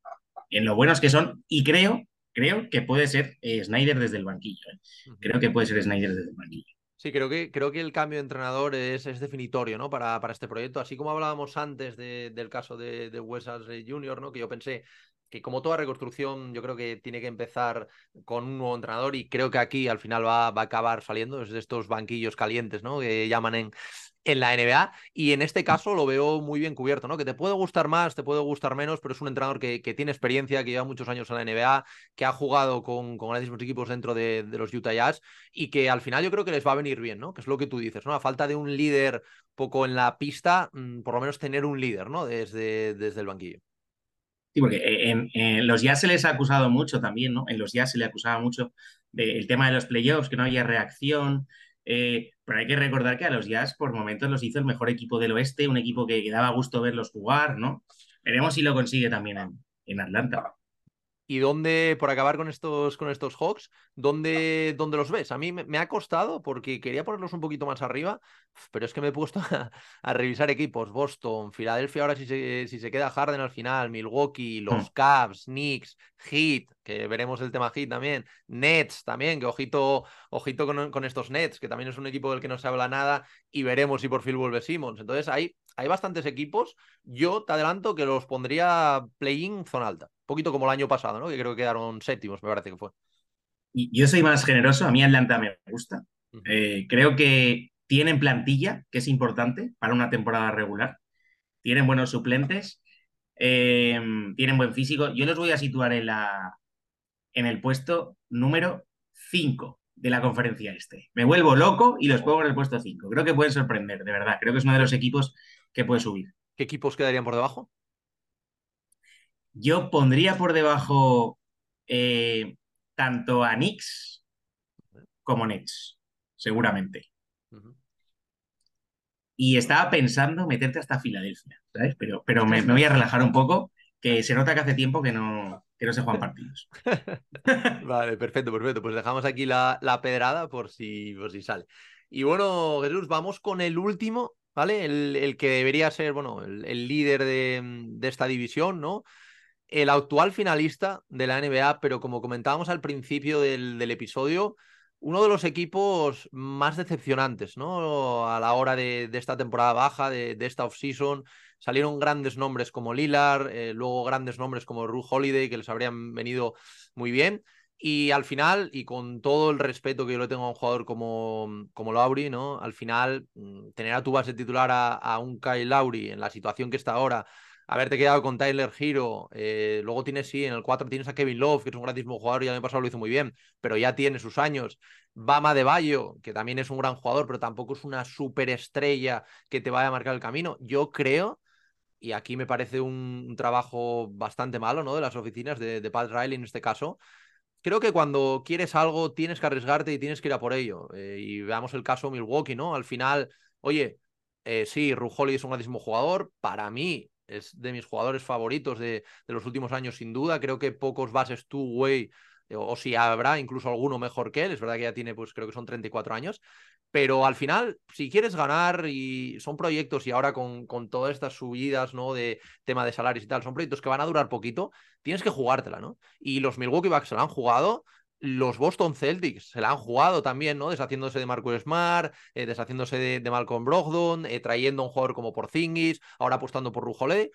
en lo buenos que son y creo, creo que puede ser eh, Snyder desde el banquillo. ¿eh? Creo que puede ser Snyder desde el banquillo. Sí, creo que, creo que el cambio de entrenador es, es definitorio ¿no? para, para este proyecto. Así como hablábamos antes del caso de, de Wes Jr., ¿no? que yo pensé que como toda reconstrucción, yo creo que tiene que empezar con un nuevo entrenador y creo que aquí al final va, va a acabar saliendo desde estos banquillos calientes, ¿no? Que llaman en, en la NBA y en este caso lo veo muy bien cubierto, ¿no? Que te puede gustar más, te puede gustar menos, pero es un entrenador que, que tiene experiencia, que lleva muchos años en la NBA, que ha jugado con, con grandísimos equipos dentro de, de, los Utah Jazz y que al final yo creo que les va a venir bien, ¿no? Que es lo que tú dices, ¿no? A falta de un líder poco en la pista, mm, por lo menos tener un líder, ¿no? Desde, desde el banquillo. Sí, porque en, los Jazz se les ha acusado mucho también, ¿no? En los Jazz se le acusaba mucho del tema de los playoffs, que no había reacción, eh, pero hay que recordar que a los Jazz por momentos los hizo el mejor equipo del oeste, un equipo que, daba gusto verlos jugar, ¿no? Veremos si lo consigue también en, Atlanta. ¿Y dónde, por acabar con estos, con estos Hawks, ¿dónde, dónde los ves? A mí me, ha costado porque quería ponerlos un poquito más arriba, pero es que me he puesto a, revisar equipos. Boston, Filadelfia, ahora si se, si se queda Harden al final, Milwaukee, los hmm. Cavs, Knicks, Heat, que veremos el tema Heat también, Nets también, que ojito, ojito con, con, estos Nets, que también es un equipo del que no se habla nada, y veremos si por fin vuelve Simmons. Entonces hay, hay bastantes equipos. Yo te adelanto que los pondría play-in zona alta poquito como el año pasado, ¿no? Que creo que quedaron séptimos, me parece que fue. Y yo soy más generoso, a mí Atlanta me gusta. Eh, creo que tienen plantilla, que es importante para una temporada regular. Tienen buenos suplentes, eh, tienen buen físico. Yo los voy a situar en, la, en el puesto número 5 de la conferencia este. Me vuelvo loco y los pongo en el puesto 5. Creo que pueden sorprender, de verdad. Creo que es uno de los equipos que puede subir. ¿Qué equipos quedarían por debajo? Yo pondría por debajo eh, tanto a Knicks como Nets, seguramente. Y estaba pensando meterte hasta Filadelfia, ¿sabes? Pero, pero me, voy a relajar un poco, que se nota que hace tiempo que no, que no se juegan partidos. vale, perfecto, perfecto. Pues dejamos aquí la, la pedrada por si, por si sale. Y bueno, Jesús, vamos con el último, ¿vale? El, que debería ser, bueno, el, líder de, de, esta división, ¿no? el actual finalista de la NBA, pero como comentábamos al principio del, episodio, uno de los equipos más decepcionantes, ¿no? A la hora de, esta temporada baja, de, esta off-season, salieron grandes nombres como Lillard, eh, luego grandes nombres como Ru Holiday, que les habrían venido muy bien. Y al final, y con todo el respeto que yo le tengo a un jugador como, como Lauri, ¿no? Al final, mm, tener a tu base titular a, un Kyle Lauri en la situación que está ahora, haberte quedado con Tyler Hero. Eh, luego tienes, sí, en el 4 tienes a Kevin Love, que es un grandísimo jugador y el año pasado lo hizo muy bien, pero ya tiene sus años. Bama de Bayo, que también es un gran jugador, pero tampoco es una superestrella que te vaya a marcar el camino. Yo creo, y aquí me parece un, trabajo bastante malo, ¿no? De las oficinas de, de Pat Riley en este caso. Creo que cuando quieres algo tienes que arriesgarte y tienes que ir a por ello. Eh, y veamos el caso Milwaukee, ¿no? Al final, oye, eh, sí, Rujoli es un grandísimo jugador. Para mí, es de mis jugadores favoritos de, los últimos años, sin duda. Creo que pocos bases güey, o, si habrá incluso alguno mejor que él. Es verdad que ya tiene, pues creo que son 34 años. Pero al final, si quieres ganar y son proyectos y ahora con, con todas estas subidas, ¿no? De tema de salarios y tal, son proyectos que van a durar poquito, tienes que jugártela, ¿no? Y los Milwaukee Bucks se la han jugado, los Boston Celtics se la han jugado también, ¿no? Deshaciéndose de Marcus Smart, eh, deshaciéndose de, Malcolm Brogdon, eh, trayendo un jugador como Porzingis, ahora apostando por Rujolé.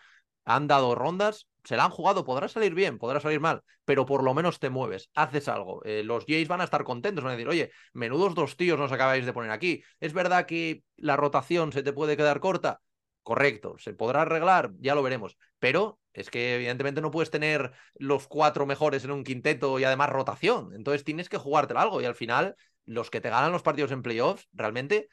Han dado rondas, se la han jugado, podrá salir bien, podrá salir mal, pero por lo menos te mueves, haces algo. Eh, los Jays van a estar contentos, van a decir, oye, menudos dos tíos nos acabáis de poner aquí. Es verdad que la rotación se te puede quedar corta, correcto, se podrá arreglar, ya lo veremos, pero es que evidentemente no puedes tener los cuatro mejores en un quinteto y además rotación. Entonces tienes que jugártelo algo y al final los que te ganan los partidos en playoffs realmente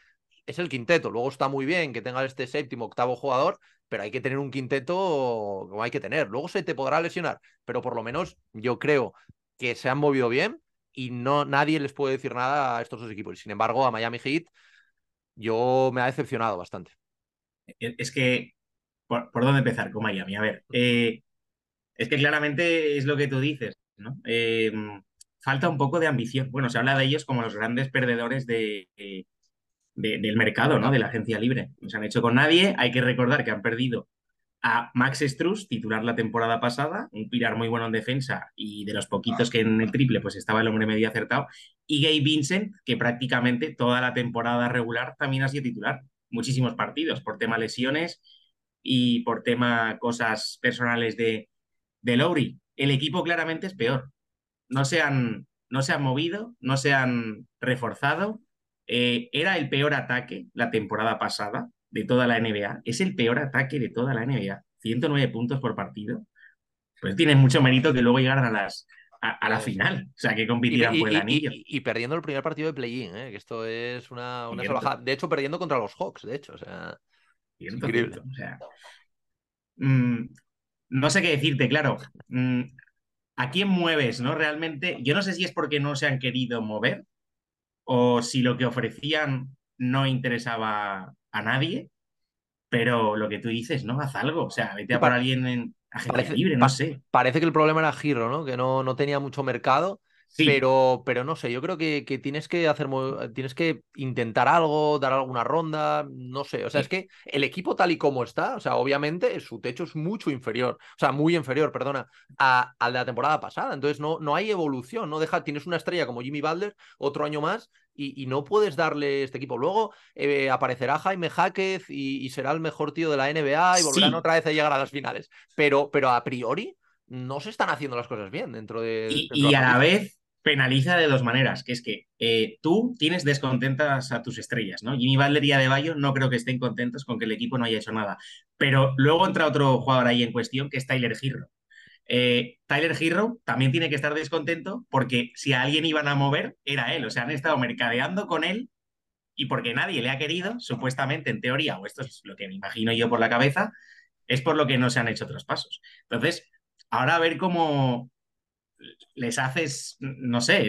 es el quinteto. Luego está muy bien que tengas este séptimo, octavo jugador, pero hay que tener un quinteto como hay que tener. Luego se te podrá lesionar, pero por lo menos yo creo que se han movido bien y no nadie les puede decir nada a estos dos equipos. Sin embargo, a Miami Heat yo me ha decepcionado bastante. Es que ¿Por, dónde empezar con Miami? A ver, eh, es que claramente es lo que tú dices. Eh, falta un poco de ambición. Bueno, se habla de ellos como los grandes perdedores de, del mercado, ¿no? De la agencia libre. No se han hecho con nadie. Hay que recordar que han perdido a Max Struz, titular la temporada pasada, un pilar muy bueno en defensa y de los poquitos que en el triple pues estaba el hombre medio acertado, y Gabe Vincent, que prácticamente toda la temporada regular también ha sido titular. Muchísimos partidos por tema lesiones y por tema cosas personales de, de Lowry. El equipo claramente es peor. No se han, no se han movido, no se han reforzado. Eh, era el peor ataque la temporada pasada de toda la NBA. Es el peor ataque de toda la NBA. 109 puntos por partido. Pues tiene mucho mérito que luego llegaran a las, a, la final, o sea, que compitirán por el anillo. Y, perdiendo el primer partido de play-in, ¿eh? que esto es una, una salvajada. De hecho, perdiendo contra los Hawks, de hecho, o sea. O sea, mm, no sé qué decirte, claro. Mm, ¿A quién mueves, no? Realmente, yo no sé si es porque no se han querido mover o si lo que ofrecían no interesaba a nadie, pero lo que tú dices, ¿no? Haz algo. O sea, vete a por alguien en, agencia libre, no sé. Parece que el problema era Giro, ¿no? Que no, no tenía mucho mercado pero, pero no sé, yo creo que, que tienes que hacer, tienes que intentar algo, dar alguna ronda, no sé. O sea, es que el equipo tal y como está, o sea, obviamente su techo es mucho inferior, o sea, muy inferior, perdona, a, al de la temporada pasada. Entonces no, no hay evolución, no deja, tienes una estrella como Jimmy Balder, otro año más, y, no puedes darle este equipo. Luego eh, aparecerá Jaime Jáquez y, será el mejor tío de la NBA y volverán otra vez a llegar a las finales. Pero, pero a priori no se están haciendo las cosas bien dentro de. y a la vez penaliza de dos maneras, que es que eh, tú tienes descontentas a tus estrellas, ¿no? Jimmy Butler y Adebayo no creo que estén contentos con que el equipo no haya hecho nada, pero luego entra otro jugador ahí en cuestión que es Tyler Hero. Eh, Tyler Hero también tiene que estar descontento porque si a alguien iban a mover era él, o sea, han estado mercadeando con él y porque nadie le ha querido, supuestamente en teoría, o esto es lo que me imagino yo por la cabeza, es por lo que no se han hecho otros pasos. Entonces, ahora a ver cómo, les haces, no sé,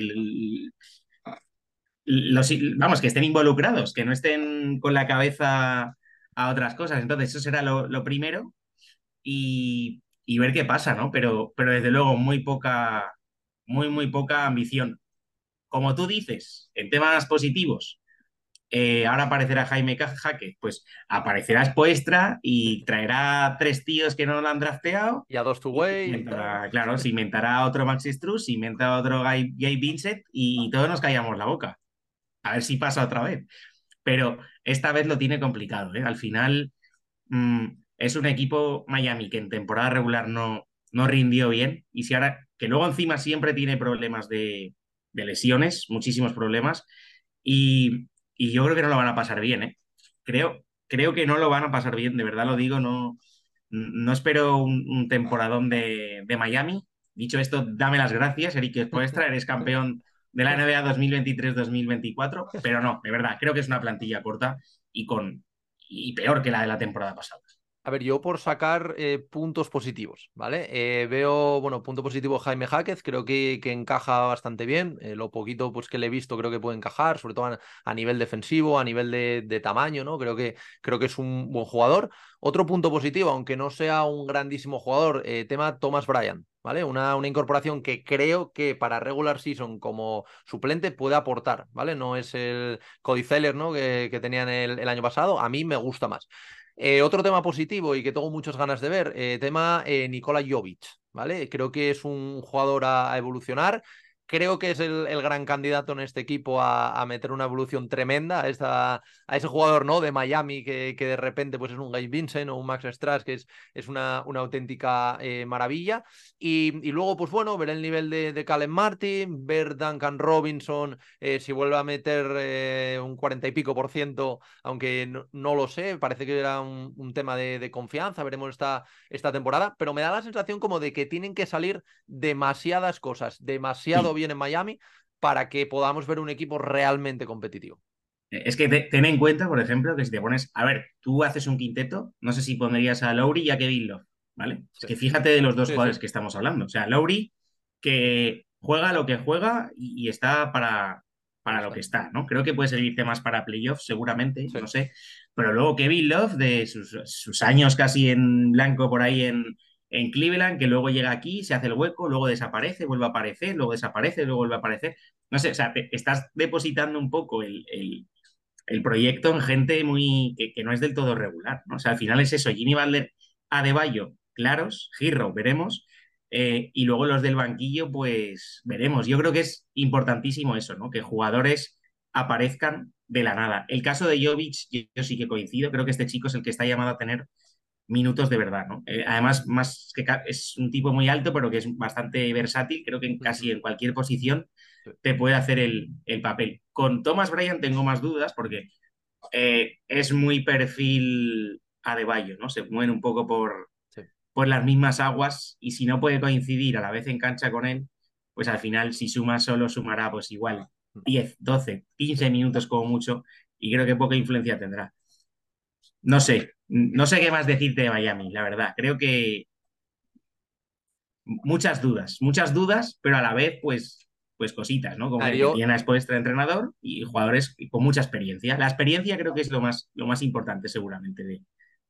los, vamos, que estén involucrados, que no estén con la cabeza a otras cosas. Entonces, eso será lo, primero y, ver qué pasa, ¿no? Pero, pero desde luego, muy poca, muy, muy poca ambición. Como tú dices, en temas positivos, eh, ahora aparecerá Jaime Jaque, pues aparecerá Spoestra y traerá tres tíos que no lo han drafteado. Y a dos to way. Claro, se inventará otro Maxi Struz, se inventa otro Gay, Vincent y todos nos callamos la boca. A ver si pasa otra vez. Pero esta vez lo tiene complicado. ¿eh? Al final mm, es un equipo Miami que en temporada regular no, no rindió bien y si ahora que luego encima siempre tiene problemas de, de lesiones, muchísimos problemas. Y, y yo creo que no lo van a pasar bien, ¿eh? Creo, creo que no lo van a pasar bien, de verdad lo digo, no, no espero un, temporadón de, Miami. Dicho esto, dame las gracias, Eric Espuestra, eres campeón de la NBA 2023-2024, pero no, de verdad, creo que es una plantilla corta y, con, y peor que la de la temporada pasada. A ver, yo por sacar eh, puntos positivos, ¿vale? Eh, veo, bueno, punto positivo Jaime Jáquez, creo que, que encaja bastante bien. Eh, lo poquito pues, que le he visto creo que puede encajar, sobre todo a, nivel defensivo, a nivel de, tamaño, ¿no? Creo que, creo que es un buen jugador. Otro punto positivo, aunque no sea un grandísimo jugador, tema Thomas Bryan, ¿vale? Una, una, incorporación que creo que para regular season como suplente puede aportar, ¿vale? No es el Cody Zeller, ¿no? Que, que tenían el año pasado. A mí me gusta más. Eh, otro tema positivo y que tengo muchas ganas de ver, eh, tema eh, Nikola Jovic, ¿vale? Creo que es un jugador a evolucionar creo que es el, gran candidato en este equipo a, meter una evolución tremenda a, a ese jugador ¿no? de Miami que, que, de repente pues, es un Guy Vincent o un Max Strass, que es, es una, una auténtica eh, maravilla. Y, luego, pues bueno, ver el nivel de, de Calen Martin, ver Duncan Robinson, eh, si vuelve a meter eh, un cuarenta y pico por ciento, aunque no, lo sé, parece que era un, tema de, confianza, veremos esta, esta temporada, pero me da la sensación como de que tienen que salir demasiadas cosas, demasiado en Miami para que podamos ver un equipo realmente competitivo. Es que ten en cuenta, por ejemplo, que si te pones, a ver, tú haces un quinteto, no sé si pondrías a Lowry y a Kevin Love, ¿vale? Es que fíjate de los dos jugadores que estamos hablando. O sea, Lowry que juega lo que juega y, está para, para lo que está, ¿no? Creo que puede servirte más para playoffs, seguramente, no sé. Pero luego Kevin Love, de sus, sus, años casi en blanco por ahí en, en Cleveland, que luego llega aquí, se hace el hueco, luego desaparece, vuelve a aparecer, luego desaparece, luego vuelve a aparecer. No sé, o sea, estás depositando un poco el, el, proyecto en gente muy que, no es del todo regular, ¿no? O sea, al final es eso, Jimmy Butler, Adebayo, claros, Giro, veremos, eh, y luego los del banquillo, pues veremos. Yo creo que es importantísimo eso, ¿no? Que jugadores aparezcan de la nada. El caso de Jovic, yo sí que coincido, creo que este chico es el que está llamado a tener minutos de verdad, ¿no? Eh, además, más que es un tipo muy alto, pero que es bastante versátil, creo que en casi en cualquier posición te puede hacer el, papel. Con Thomas Bryan tengo más dudas porque eh, es muy perfil Adebayo, ¿no? Se mueve un poco por, por las mismas aguas y si no puede coincidir a la vez en cancha con él, pues al final si suma solo sumará pues igual 10, 12, 15 minutos como mucho y creo que poca influencia tendrá. No sé, no sé qué más decirte de Miami, la verdad. Creo que muchas dudas, muchas dudas, pero a la vez, pues, pues cositas, ¿no? Como que tiene después de entrenador y jugadores con mucha experiencia. La experiencia creo que es lo más, lo más importante, seguramente, de,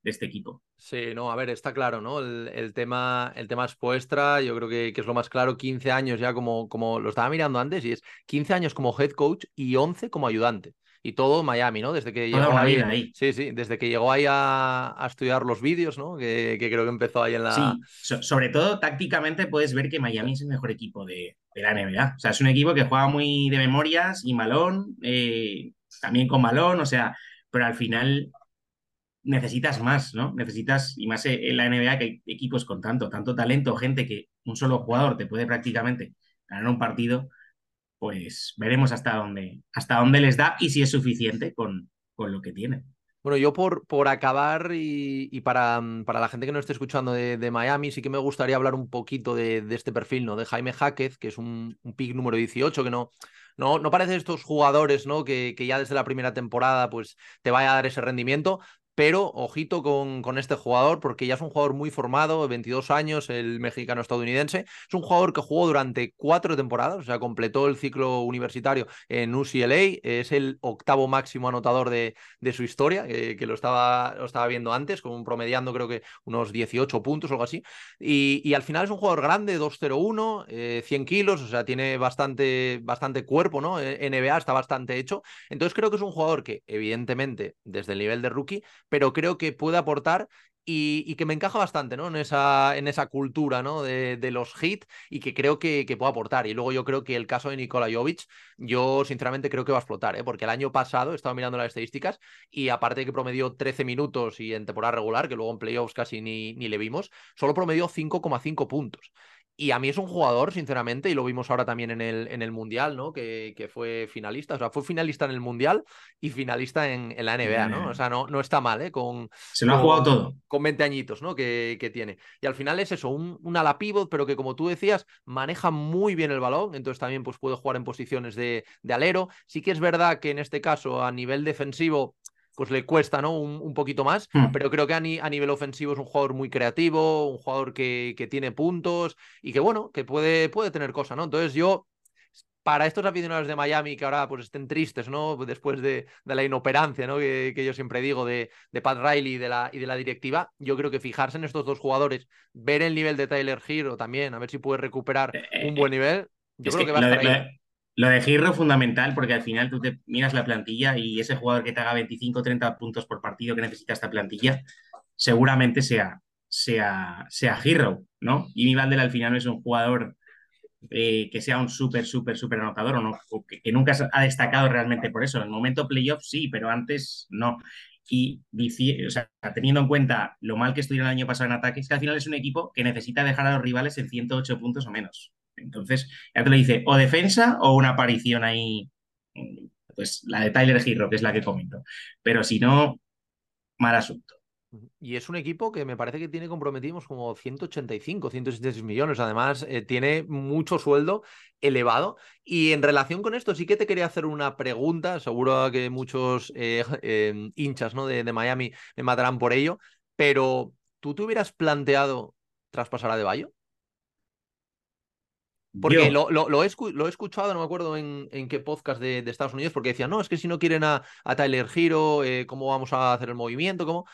de este equipo. Sí, no, a ver, está claro, ¿no? El, tema, el tema es Puestra, yo creo que, que, es lo más claro, 15 años ya como, como lo estaba mirando antes, y es 15 años como head coach y 11 como ayudante. Y todo Miami, ¿no? Desde que llegó ahí, Sí, sí, desde que llegó ahí a, estudiar los vídeos, ¿no? Que, creo que empezó ahí en la. Sí, sobre todo tácticamente puedes ver que Miami es el mejor equipo de, la NBA. O sea, es un equipo que juega muy de memorias y malón, eh, también con malón, o sea, pero al final necesitas más, ¿no? Necesitas, y más en la NBA que hay equipos con tanto, tanto talento, gente que un solo jugador te puede prácticamente ganar un partido, pues veremos hasta dónde, hasta dónde les da y si es suficiente con, con lo que tienen. Bueno, yo por, por acabar y, para, para, la gente que no esté escuchando de, Miami, sí que me gustaría hablar un poquito de, este perfil, ¿no? De Jaime Jaquez, que es un, un pick número 18, que no, no, no parece estos jugadores, ¿no? Que, que, ya desde la primera temporada, pues te vaya a dar ese rendimiento, pero ojito con, con, este jugador porque ya es un jugador muy formado, 22 años, el mexicano estadounidense. Es un jugador que jugó durante cuatro temporadas, o sea, completó el ciclo universitario en UCLA. Es el octavo máximo anotador de, de su historia, que lo, estaba, lo estaba viendo antes, con promediando creo que unos 18 puntos o algo así. Y, y al final es un jugador grande, 2'01, 100 eh, kilos, o sea, tiene bastante, bastante cuerpo, ¿no? Eh, NBA está bastante hecho. Entonces creo que es un jugador que, evidentemente, desde el nivel de rookie, pero creo que puede aportar y, que me encaja bastante ¿no? en, esa, en esa cultura ¿no? de, de los hits y que creo que, que, puede aportar. Y luego yo creo que el caso de Nikola Jovic, yo sinceramente creo que va a explotar, ¿eh? porque el año pasado he estado mirando las estadísticas y aparte de que promedió 13 minutos y en temporada regular, que luego en playoffs casi ni, ni le vimos, solo promedió 5,5 puntos. Y a mí es un jugador, sinceramente, y lo vimos ahora también en el, en el Mundial, ¿no? Que, que, fue finalista, o sea, fue finalista en el Mundial y finalista en, en la NBA, ¿no? O sea, no, no está mal, ¿eh? Con, Se lo ha jugado todo. Con 20 añitos, ¿no? Que, que tiene. Y al final es eso, un, un, ala pivot, pero que como tú decías, maneja muy bien el balón, entonces también pues, puede jugar en posiciones de, de alero. Sí que es verdad que en este caso, a nivel defensivo, pues le cuesta, ¿no? Un, un poquito más, hmm. pero creo que a, a, nivel ofensivo es un jugador muy creativo, un jugador que, que, tiene puntos y que, bueno, que puede, puede tener cosas, ¿no? Entonces yo, para estos aficionados de Miami que ahora pues estén tristes, ¿no? Después de, de la inoperancia, ¿no? Que, que, yo siempre digo de, de Pat Riley y de, la, y de la directiva, yo creo que fijarse en estos dos jugadores, ver el nivel de Tyler Hero también, a ver si puede recuperar eh, un buen eh, nivel, yo creo que, va a estar ahí. Lo de Giro fundamental porque al final tú te miras la plantilla y ese jugador que te haga 25 o 30 puntos por partido que necesita esta plantilla seguramente sea, sea, sea Giro, ¿no? Y mi Valder al final no es un jugador eh, que sea un súper, súper, súper anotador o, no, que, nunca ha destacado realmente por eso. En el momento playoff sí, pero antes no. Y o teniendo en cuenta lo mal que estuvieron el año pasado en ataques, que al final es un equipo que necesita dejar a los rivales en 108 puntos o menos. Entonces, ya te lo dice, o defensa o una aparición ahí, pues la de Tyler Hero, que es la que comento. Pero si no, mal asunto. Y es un equipo que me parece que tiene comprometidos como 185, 166 millones. Además, eh, tiene mucho sueldo elevado. Y en relación con esto, sí que te quería hacer una pregunta. Seguro que muchos eh, eh, hinchas ¿no? de, de Miami me matarán por ello. Pero, ¿tú te hubieras planteado traspasar a De Bayo? Porque lo, lo, he, escuchado, no me acuerdo en, en qué podcast de, Estados Unidos, porque decían, no, es que si no quieren a, Tyler Hero, eh, ¿cómo vamos a hacer el movimiento? ¿Cómo?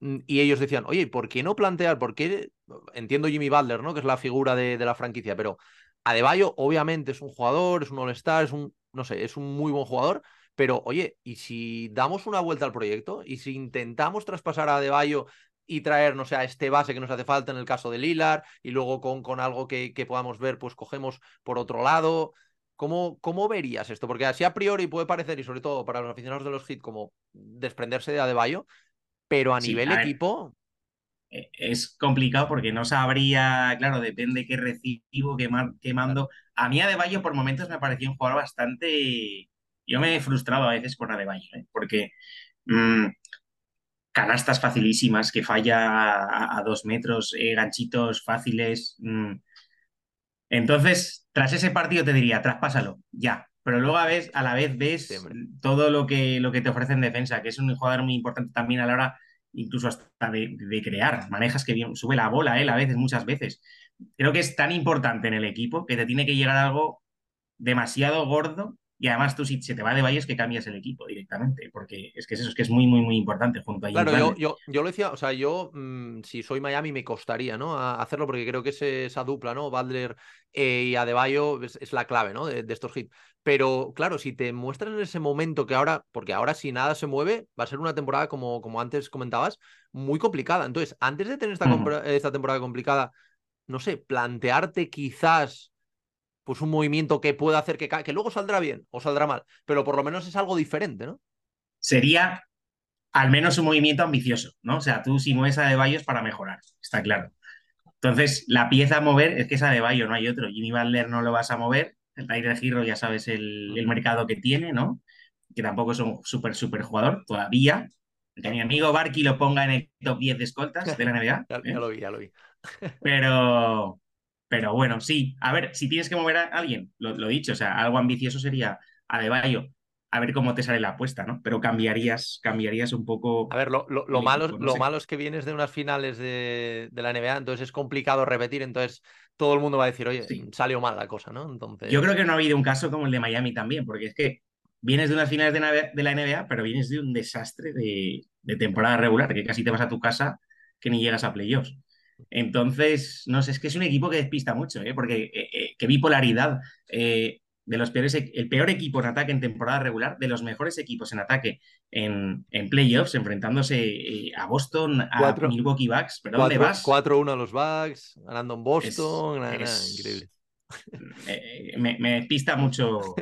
Mm, y ellos decían, oye, ¿por qué no plantear? ¿Por qué? Entiendo Jimmy Butler, ¿no? Que es la figura de, de la franquicia, pero Adebayo obviamente es un jugador, es un all-star, es un, no sé, es un muy buen jugador, pero oye, ¿y si damos una vuelta al proyecto? ¿Y si intentamos traspasar a Adebayo y traer, no sé, a este base que nos hace falta en el caso de Lilar y luego con, con algo que, que, podamos ver, pues cogemos por otro lado. ¿Cómo, ¿Cómo verías esto? Porque así a priori puede parecer, y sobre todo para los aficionados de los hits, como desprenderse de Adebayo, pero a nivel equipo... E, es complicado porque no sabría, claro, depende qué recibo, qué, qué mando. A mí Adebayo por momentos me pareció un jugador bastante... Yo me he frustrado a veces con Adebayo, ¿eh? porque... Mm, canastas facilísimas que falla a, dos metros, eh, ganchitos fáciles. Mm. Entonces, tras ese partido te diría, traspásalo, ya. Pero luego a, vez, a la vez ves todo lo que, lo que te ofrece en defensa, que es un jugador muy importante también a la hora incluso hasta de, crear. Manejas que bien, sube la bola él a veces, muchas veces. Creo que es tan importante en el equipo que te tiene que llegar algo demasiado gordo y además tú si se te va de Valle es que cambias el equipo directamente, porque es que es eso, es que es muy, muy, muy importante junto a Claro, yo, yo, yo, lo decía, o sea, yo mm, si soy Miami me costaría, ¿no? hacerlo porque creo que es esa dupla, ¿no? Butler eh, y Adebayo es, es, la clave, ¿no? De, estos hits. Pero claro, si te muestran en ese momento que ahora, porque ahora si nada se mueve, va a ser una temporada, como, como antes comentabas, muy complicada. Entonces, antes de tener esta, esta temporada complicada, no sé, plantearte quizás pues un movimiento que pueda hacer que, que luego saldrá bien o saldrá mal, pero por lo menos es algo diferente, ¿no? Sería al menos un movimiento ambicioso, ¿no? O sea, tú si mueves a De para mejorar, está claro. Entonces, la pieza a mover es que esa de Bayo, no hay otro. Jimmy Butler no lo vas a mover, el Tyler Giro ya sabes el, mercado que tiene, ¿no? Que tampoco es un súper, súper jugador todavía. Que mi amigo Barky lo ponga en el top 10 de escoltas de la NBA. ya, ¿eh? lo vi, ya lo vi. Pero, pero bueno, sí. A ver, si tienes que mover a alguien, lo, dicho, o sea, algo ambicioso sería a De Bayo. A ver cómo te sale la apuesta, ¿no? Pero cambiarías, cambiarías un poco. A ver, lo, lo, malo, lo malo es que vienes de unas finales de, la NBA, entonces es complicado repetir, entonces todo el mundo va a decir, oye, salió mal la cosa, ¿no? Entonces... Yo creo que no ha habido un caso como el de Miami también, porque es que vienes de unas finales de, la NBA, pero vienes de un desastre de, de temporada regular, que casi te vas a tu casa que ni llegas a playoffs. Entonces, no sé, es que es un equipo que despista mucho, ¿eh? porque eh, eh, qué bipolaridad. Eh, de los peores, e, el peor equipo en ataque en temporada regular, de los mejores equipos en ataque en, en playoffs, enfrentándose a Boston, a Milwaukee Bucks. ¿Pero dónde vas? 4-1 a los Bucks, ganando en Boston. increíble. Me, despista mucho,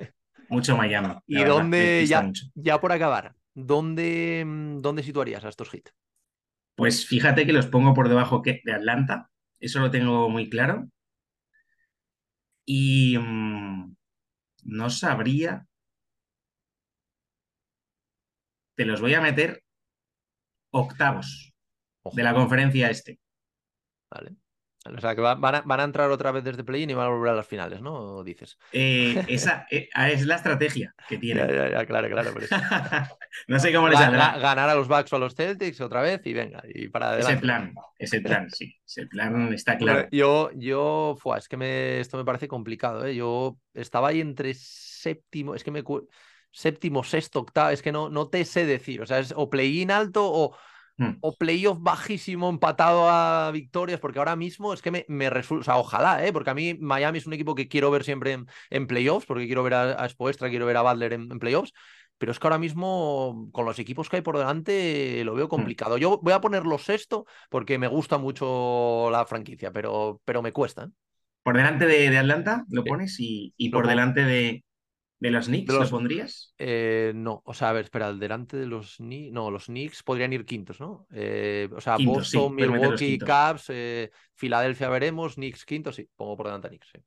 mucho Miami. ¿Y dónde, ya, ya por acabar, ¿dónde, ¿dónde situarías a estos hits? Pues fíjate que los pongo por debajo de Atlanta, eso lo tengo muy claro. Y mm, no sabría. Te los voy a meter octavos de la conferencia este. Vale. O sea, que van, a, entrar otra vez desde play-in y van a volver a las finales, ¿no? Dices. Eh, esa eh, ah, es la estrategia que tiene. ya, claro, claro. no sé cómo les saldrá. Ganar a los Bucks o a los Celtics otra vez y venga, y para adelante. Es el plan, es el plan, sí. Ese plan está claro. yo, yo, es que me, esto me parece complicado, ¿eh? Yo estaba ahí entre séptimo, es que me... Séptimo, sexto, octavo, es que no, no te sé decir. O sea, es o play-in alto o Hmm. o playoff bajísimo empatado a victorias, porque ahora mismo es que me, me resulta, o sea, ojalá, ¿eh? porque a mí Miami es un equipo que quiero ver siempre en, playoffs, porque quiero ver a, a Spoestra, quiero ver a Butler en, playoffs, pero es que ahora mismo con los equipos que hay por delante lo veo hmm. complicado. Yo voy a ponerlo sexto porque me gusta mucho la franquicia, pero, pero me cuesta. ¿eh? Por delante de, Atlanta lo pones y, y por delante de, ¿De los Knicks los, pondrías? Eh, no, o sea, a ver, espera, delante de los Knicks, no, los Knicks podrían ir quintos, ¿no? Eh, o sea, Boston, Milwaukee, Cavs, eh, Filadelfia veremos, Knicks quintos, sí, pongo por delante a Knicks, sí.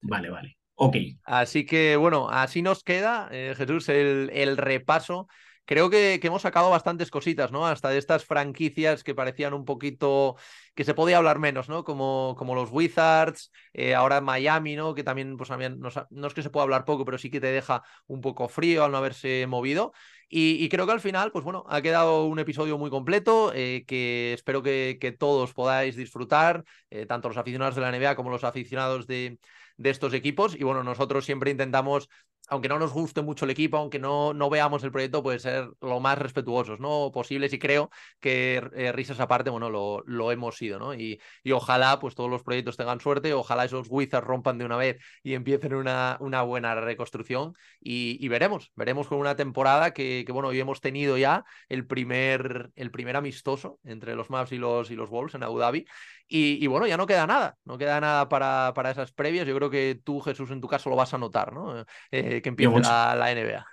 Vale, vale. Ok. Así que, bueno, así nos queda, Jesús, el, el repaso creo que, hemos sacado bastantes cositas, ¿no? Hasta de estas franquicias que parecían un poquito que se podía hablar menos, ¿no? Como, como los Wizards, eh, ahora Miami, ¿no? Que también, pues también no, es que se pueda hablar poco, pero sí que te deja un poco frío al no haberse movido. Y, creo que al final, pues bueno, ha quedado un episodio muy completo eh, que espero que, todos podáis disfrutar, eh, tanto los aficionados de la NBA como los aficionados de, de estos equipos. Y bueno, nosotros siempre intentamos aunque no nos guste mucho el equipo, aunque no, no veamos el proyecto, puede ser lo más respetuosos ¿no? posibles. Y creo que eh, risas aparte, bueno, lo, lo hemos sido, ¿no? Y, y, ojalá pues todos los proyectos tengan suerte, ojalá esos Wizards rompan de una vez y empiecen una, una buena reconstrucción. Y, veremos, veremos con una temporada que, que, bueno, hoy hemos tenido ya el primer, el primer amistoso entre los Maps y los, y los Wolves en Abu Dhabi. Y, bueno, ya no queda nada, no queda nada para, para, esas previas. Yo creo que tú, Jesús, en tu caso lo vas a notar, ¿no? Eh, que empiece la, la, NBA.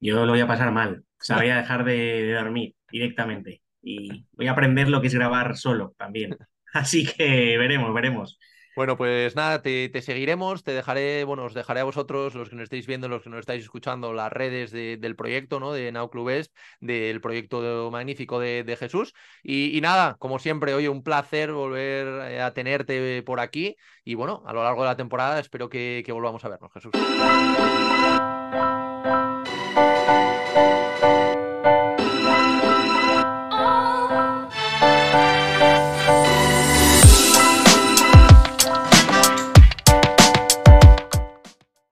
Yo lo voy a pasar mal. O sea, voy a dejar de, dormir directamente. Y voy a aprender lo que es grabar solo también. Así que veremos, veremos. Bueno, pues nada, te, seguiremos, te dejaré, bueno, os dejaré a vosotros, los que nos estáis viendo, los que nos estáis escuchando, las redes del proyecto, ¿no? De Now Club Est, del proyecto magnífico de, Jesús. Y, nada, como siempre, oye, un placer volver eh, a tenerte por aquí. Y bueno, a lo largo de la temporada espero que, que volvamos a vernos, Jesús.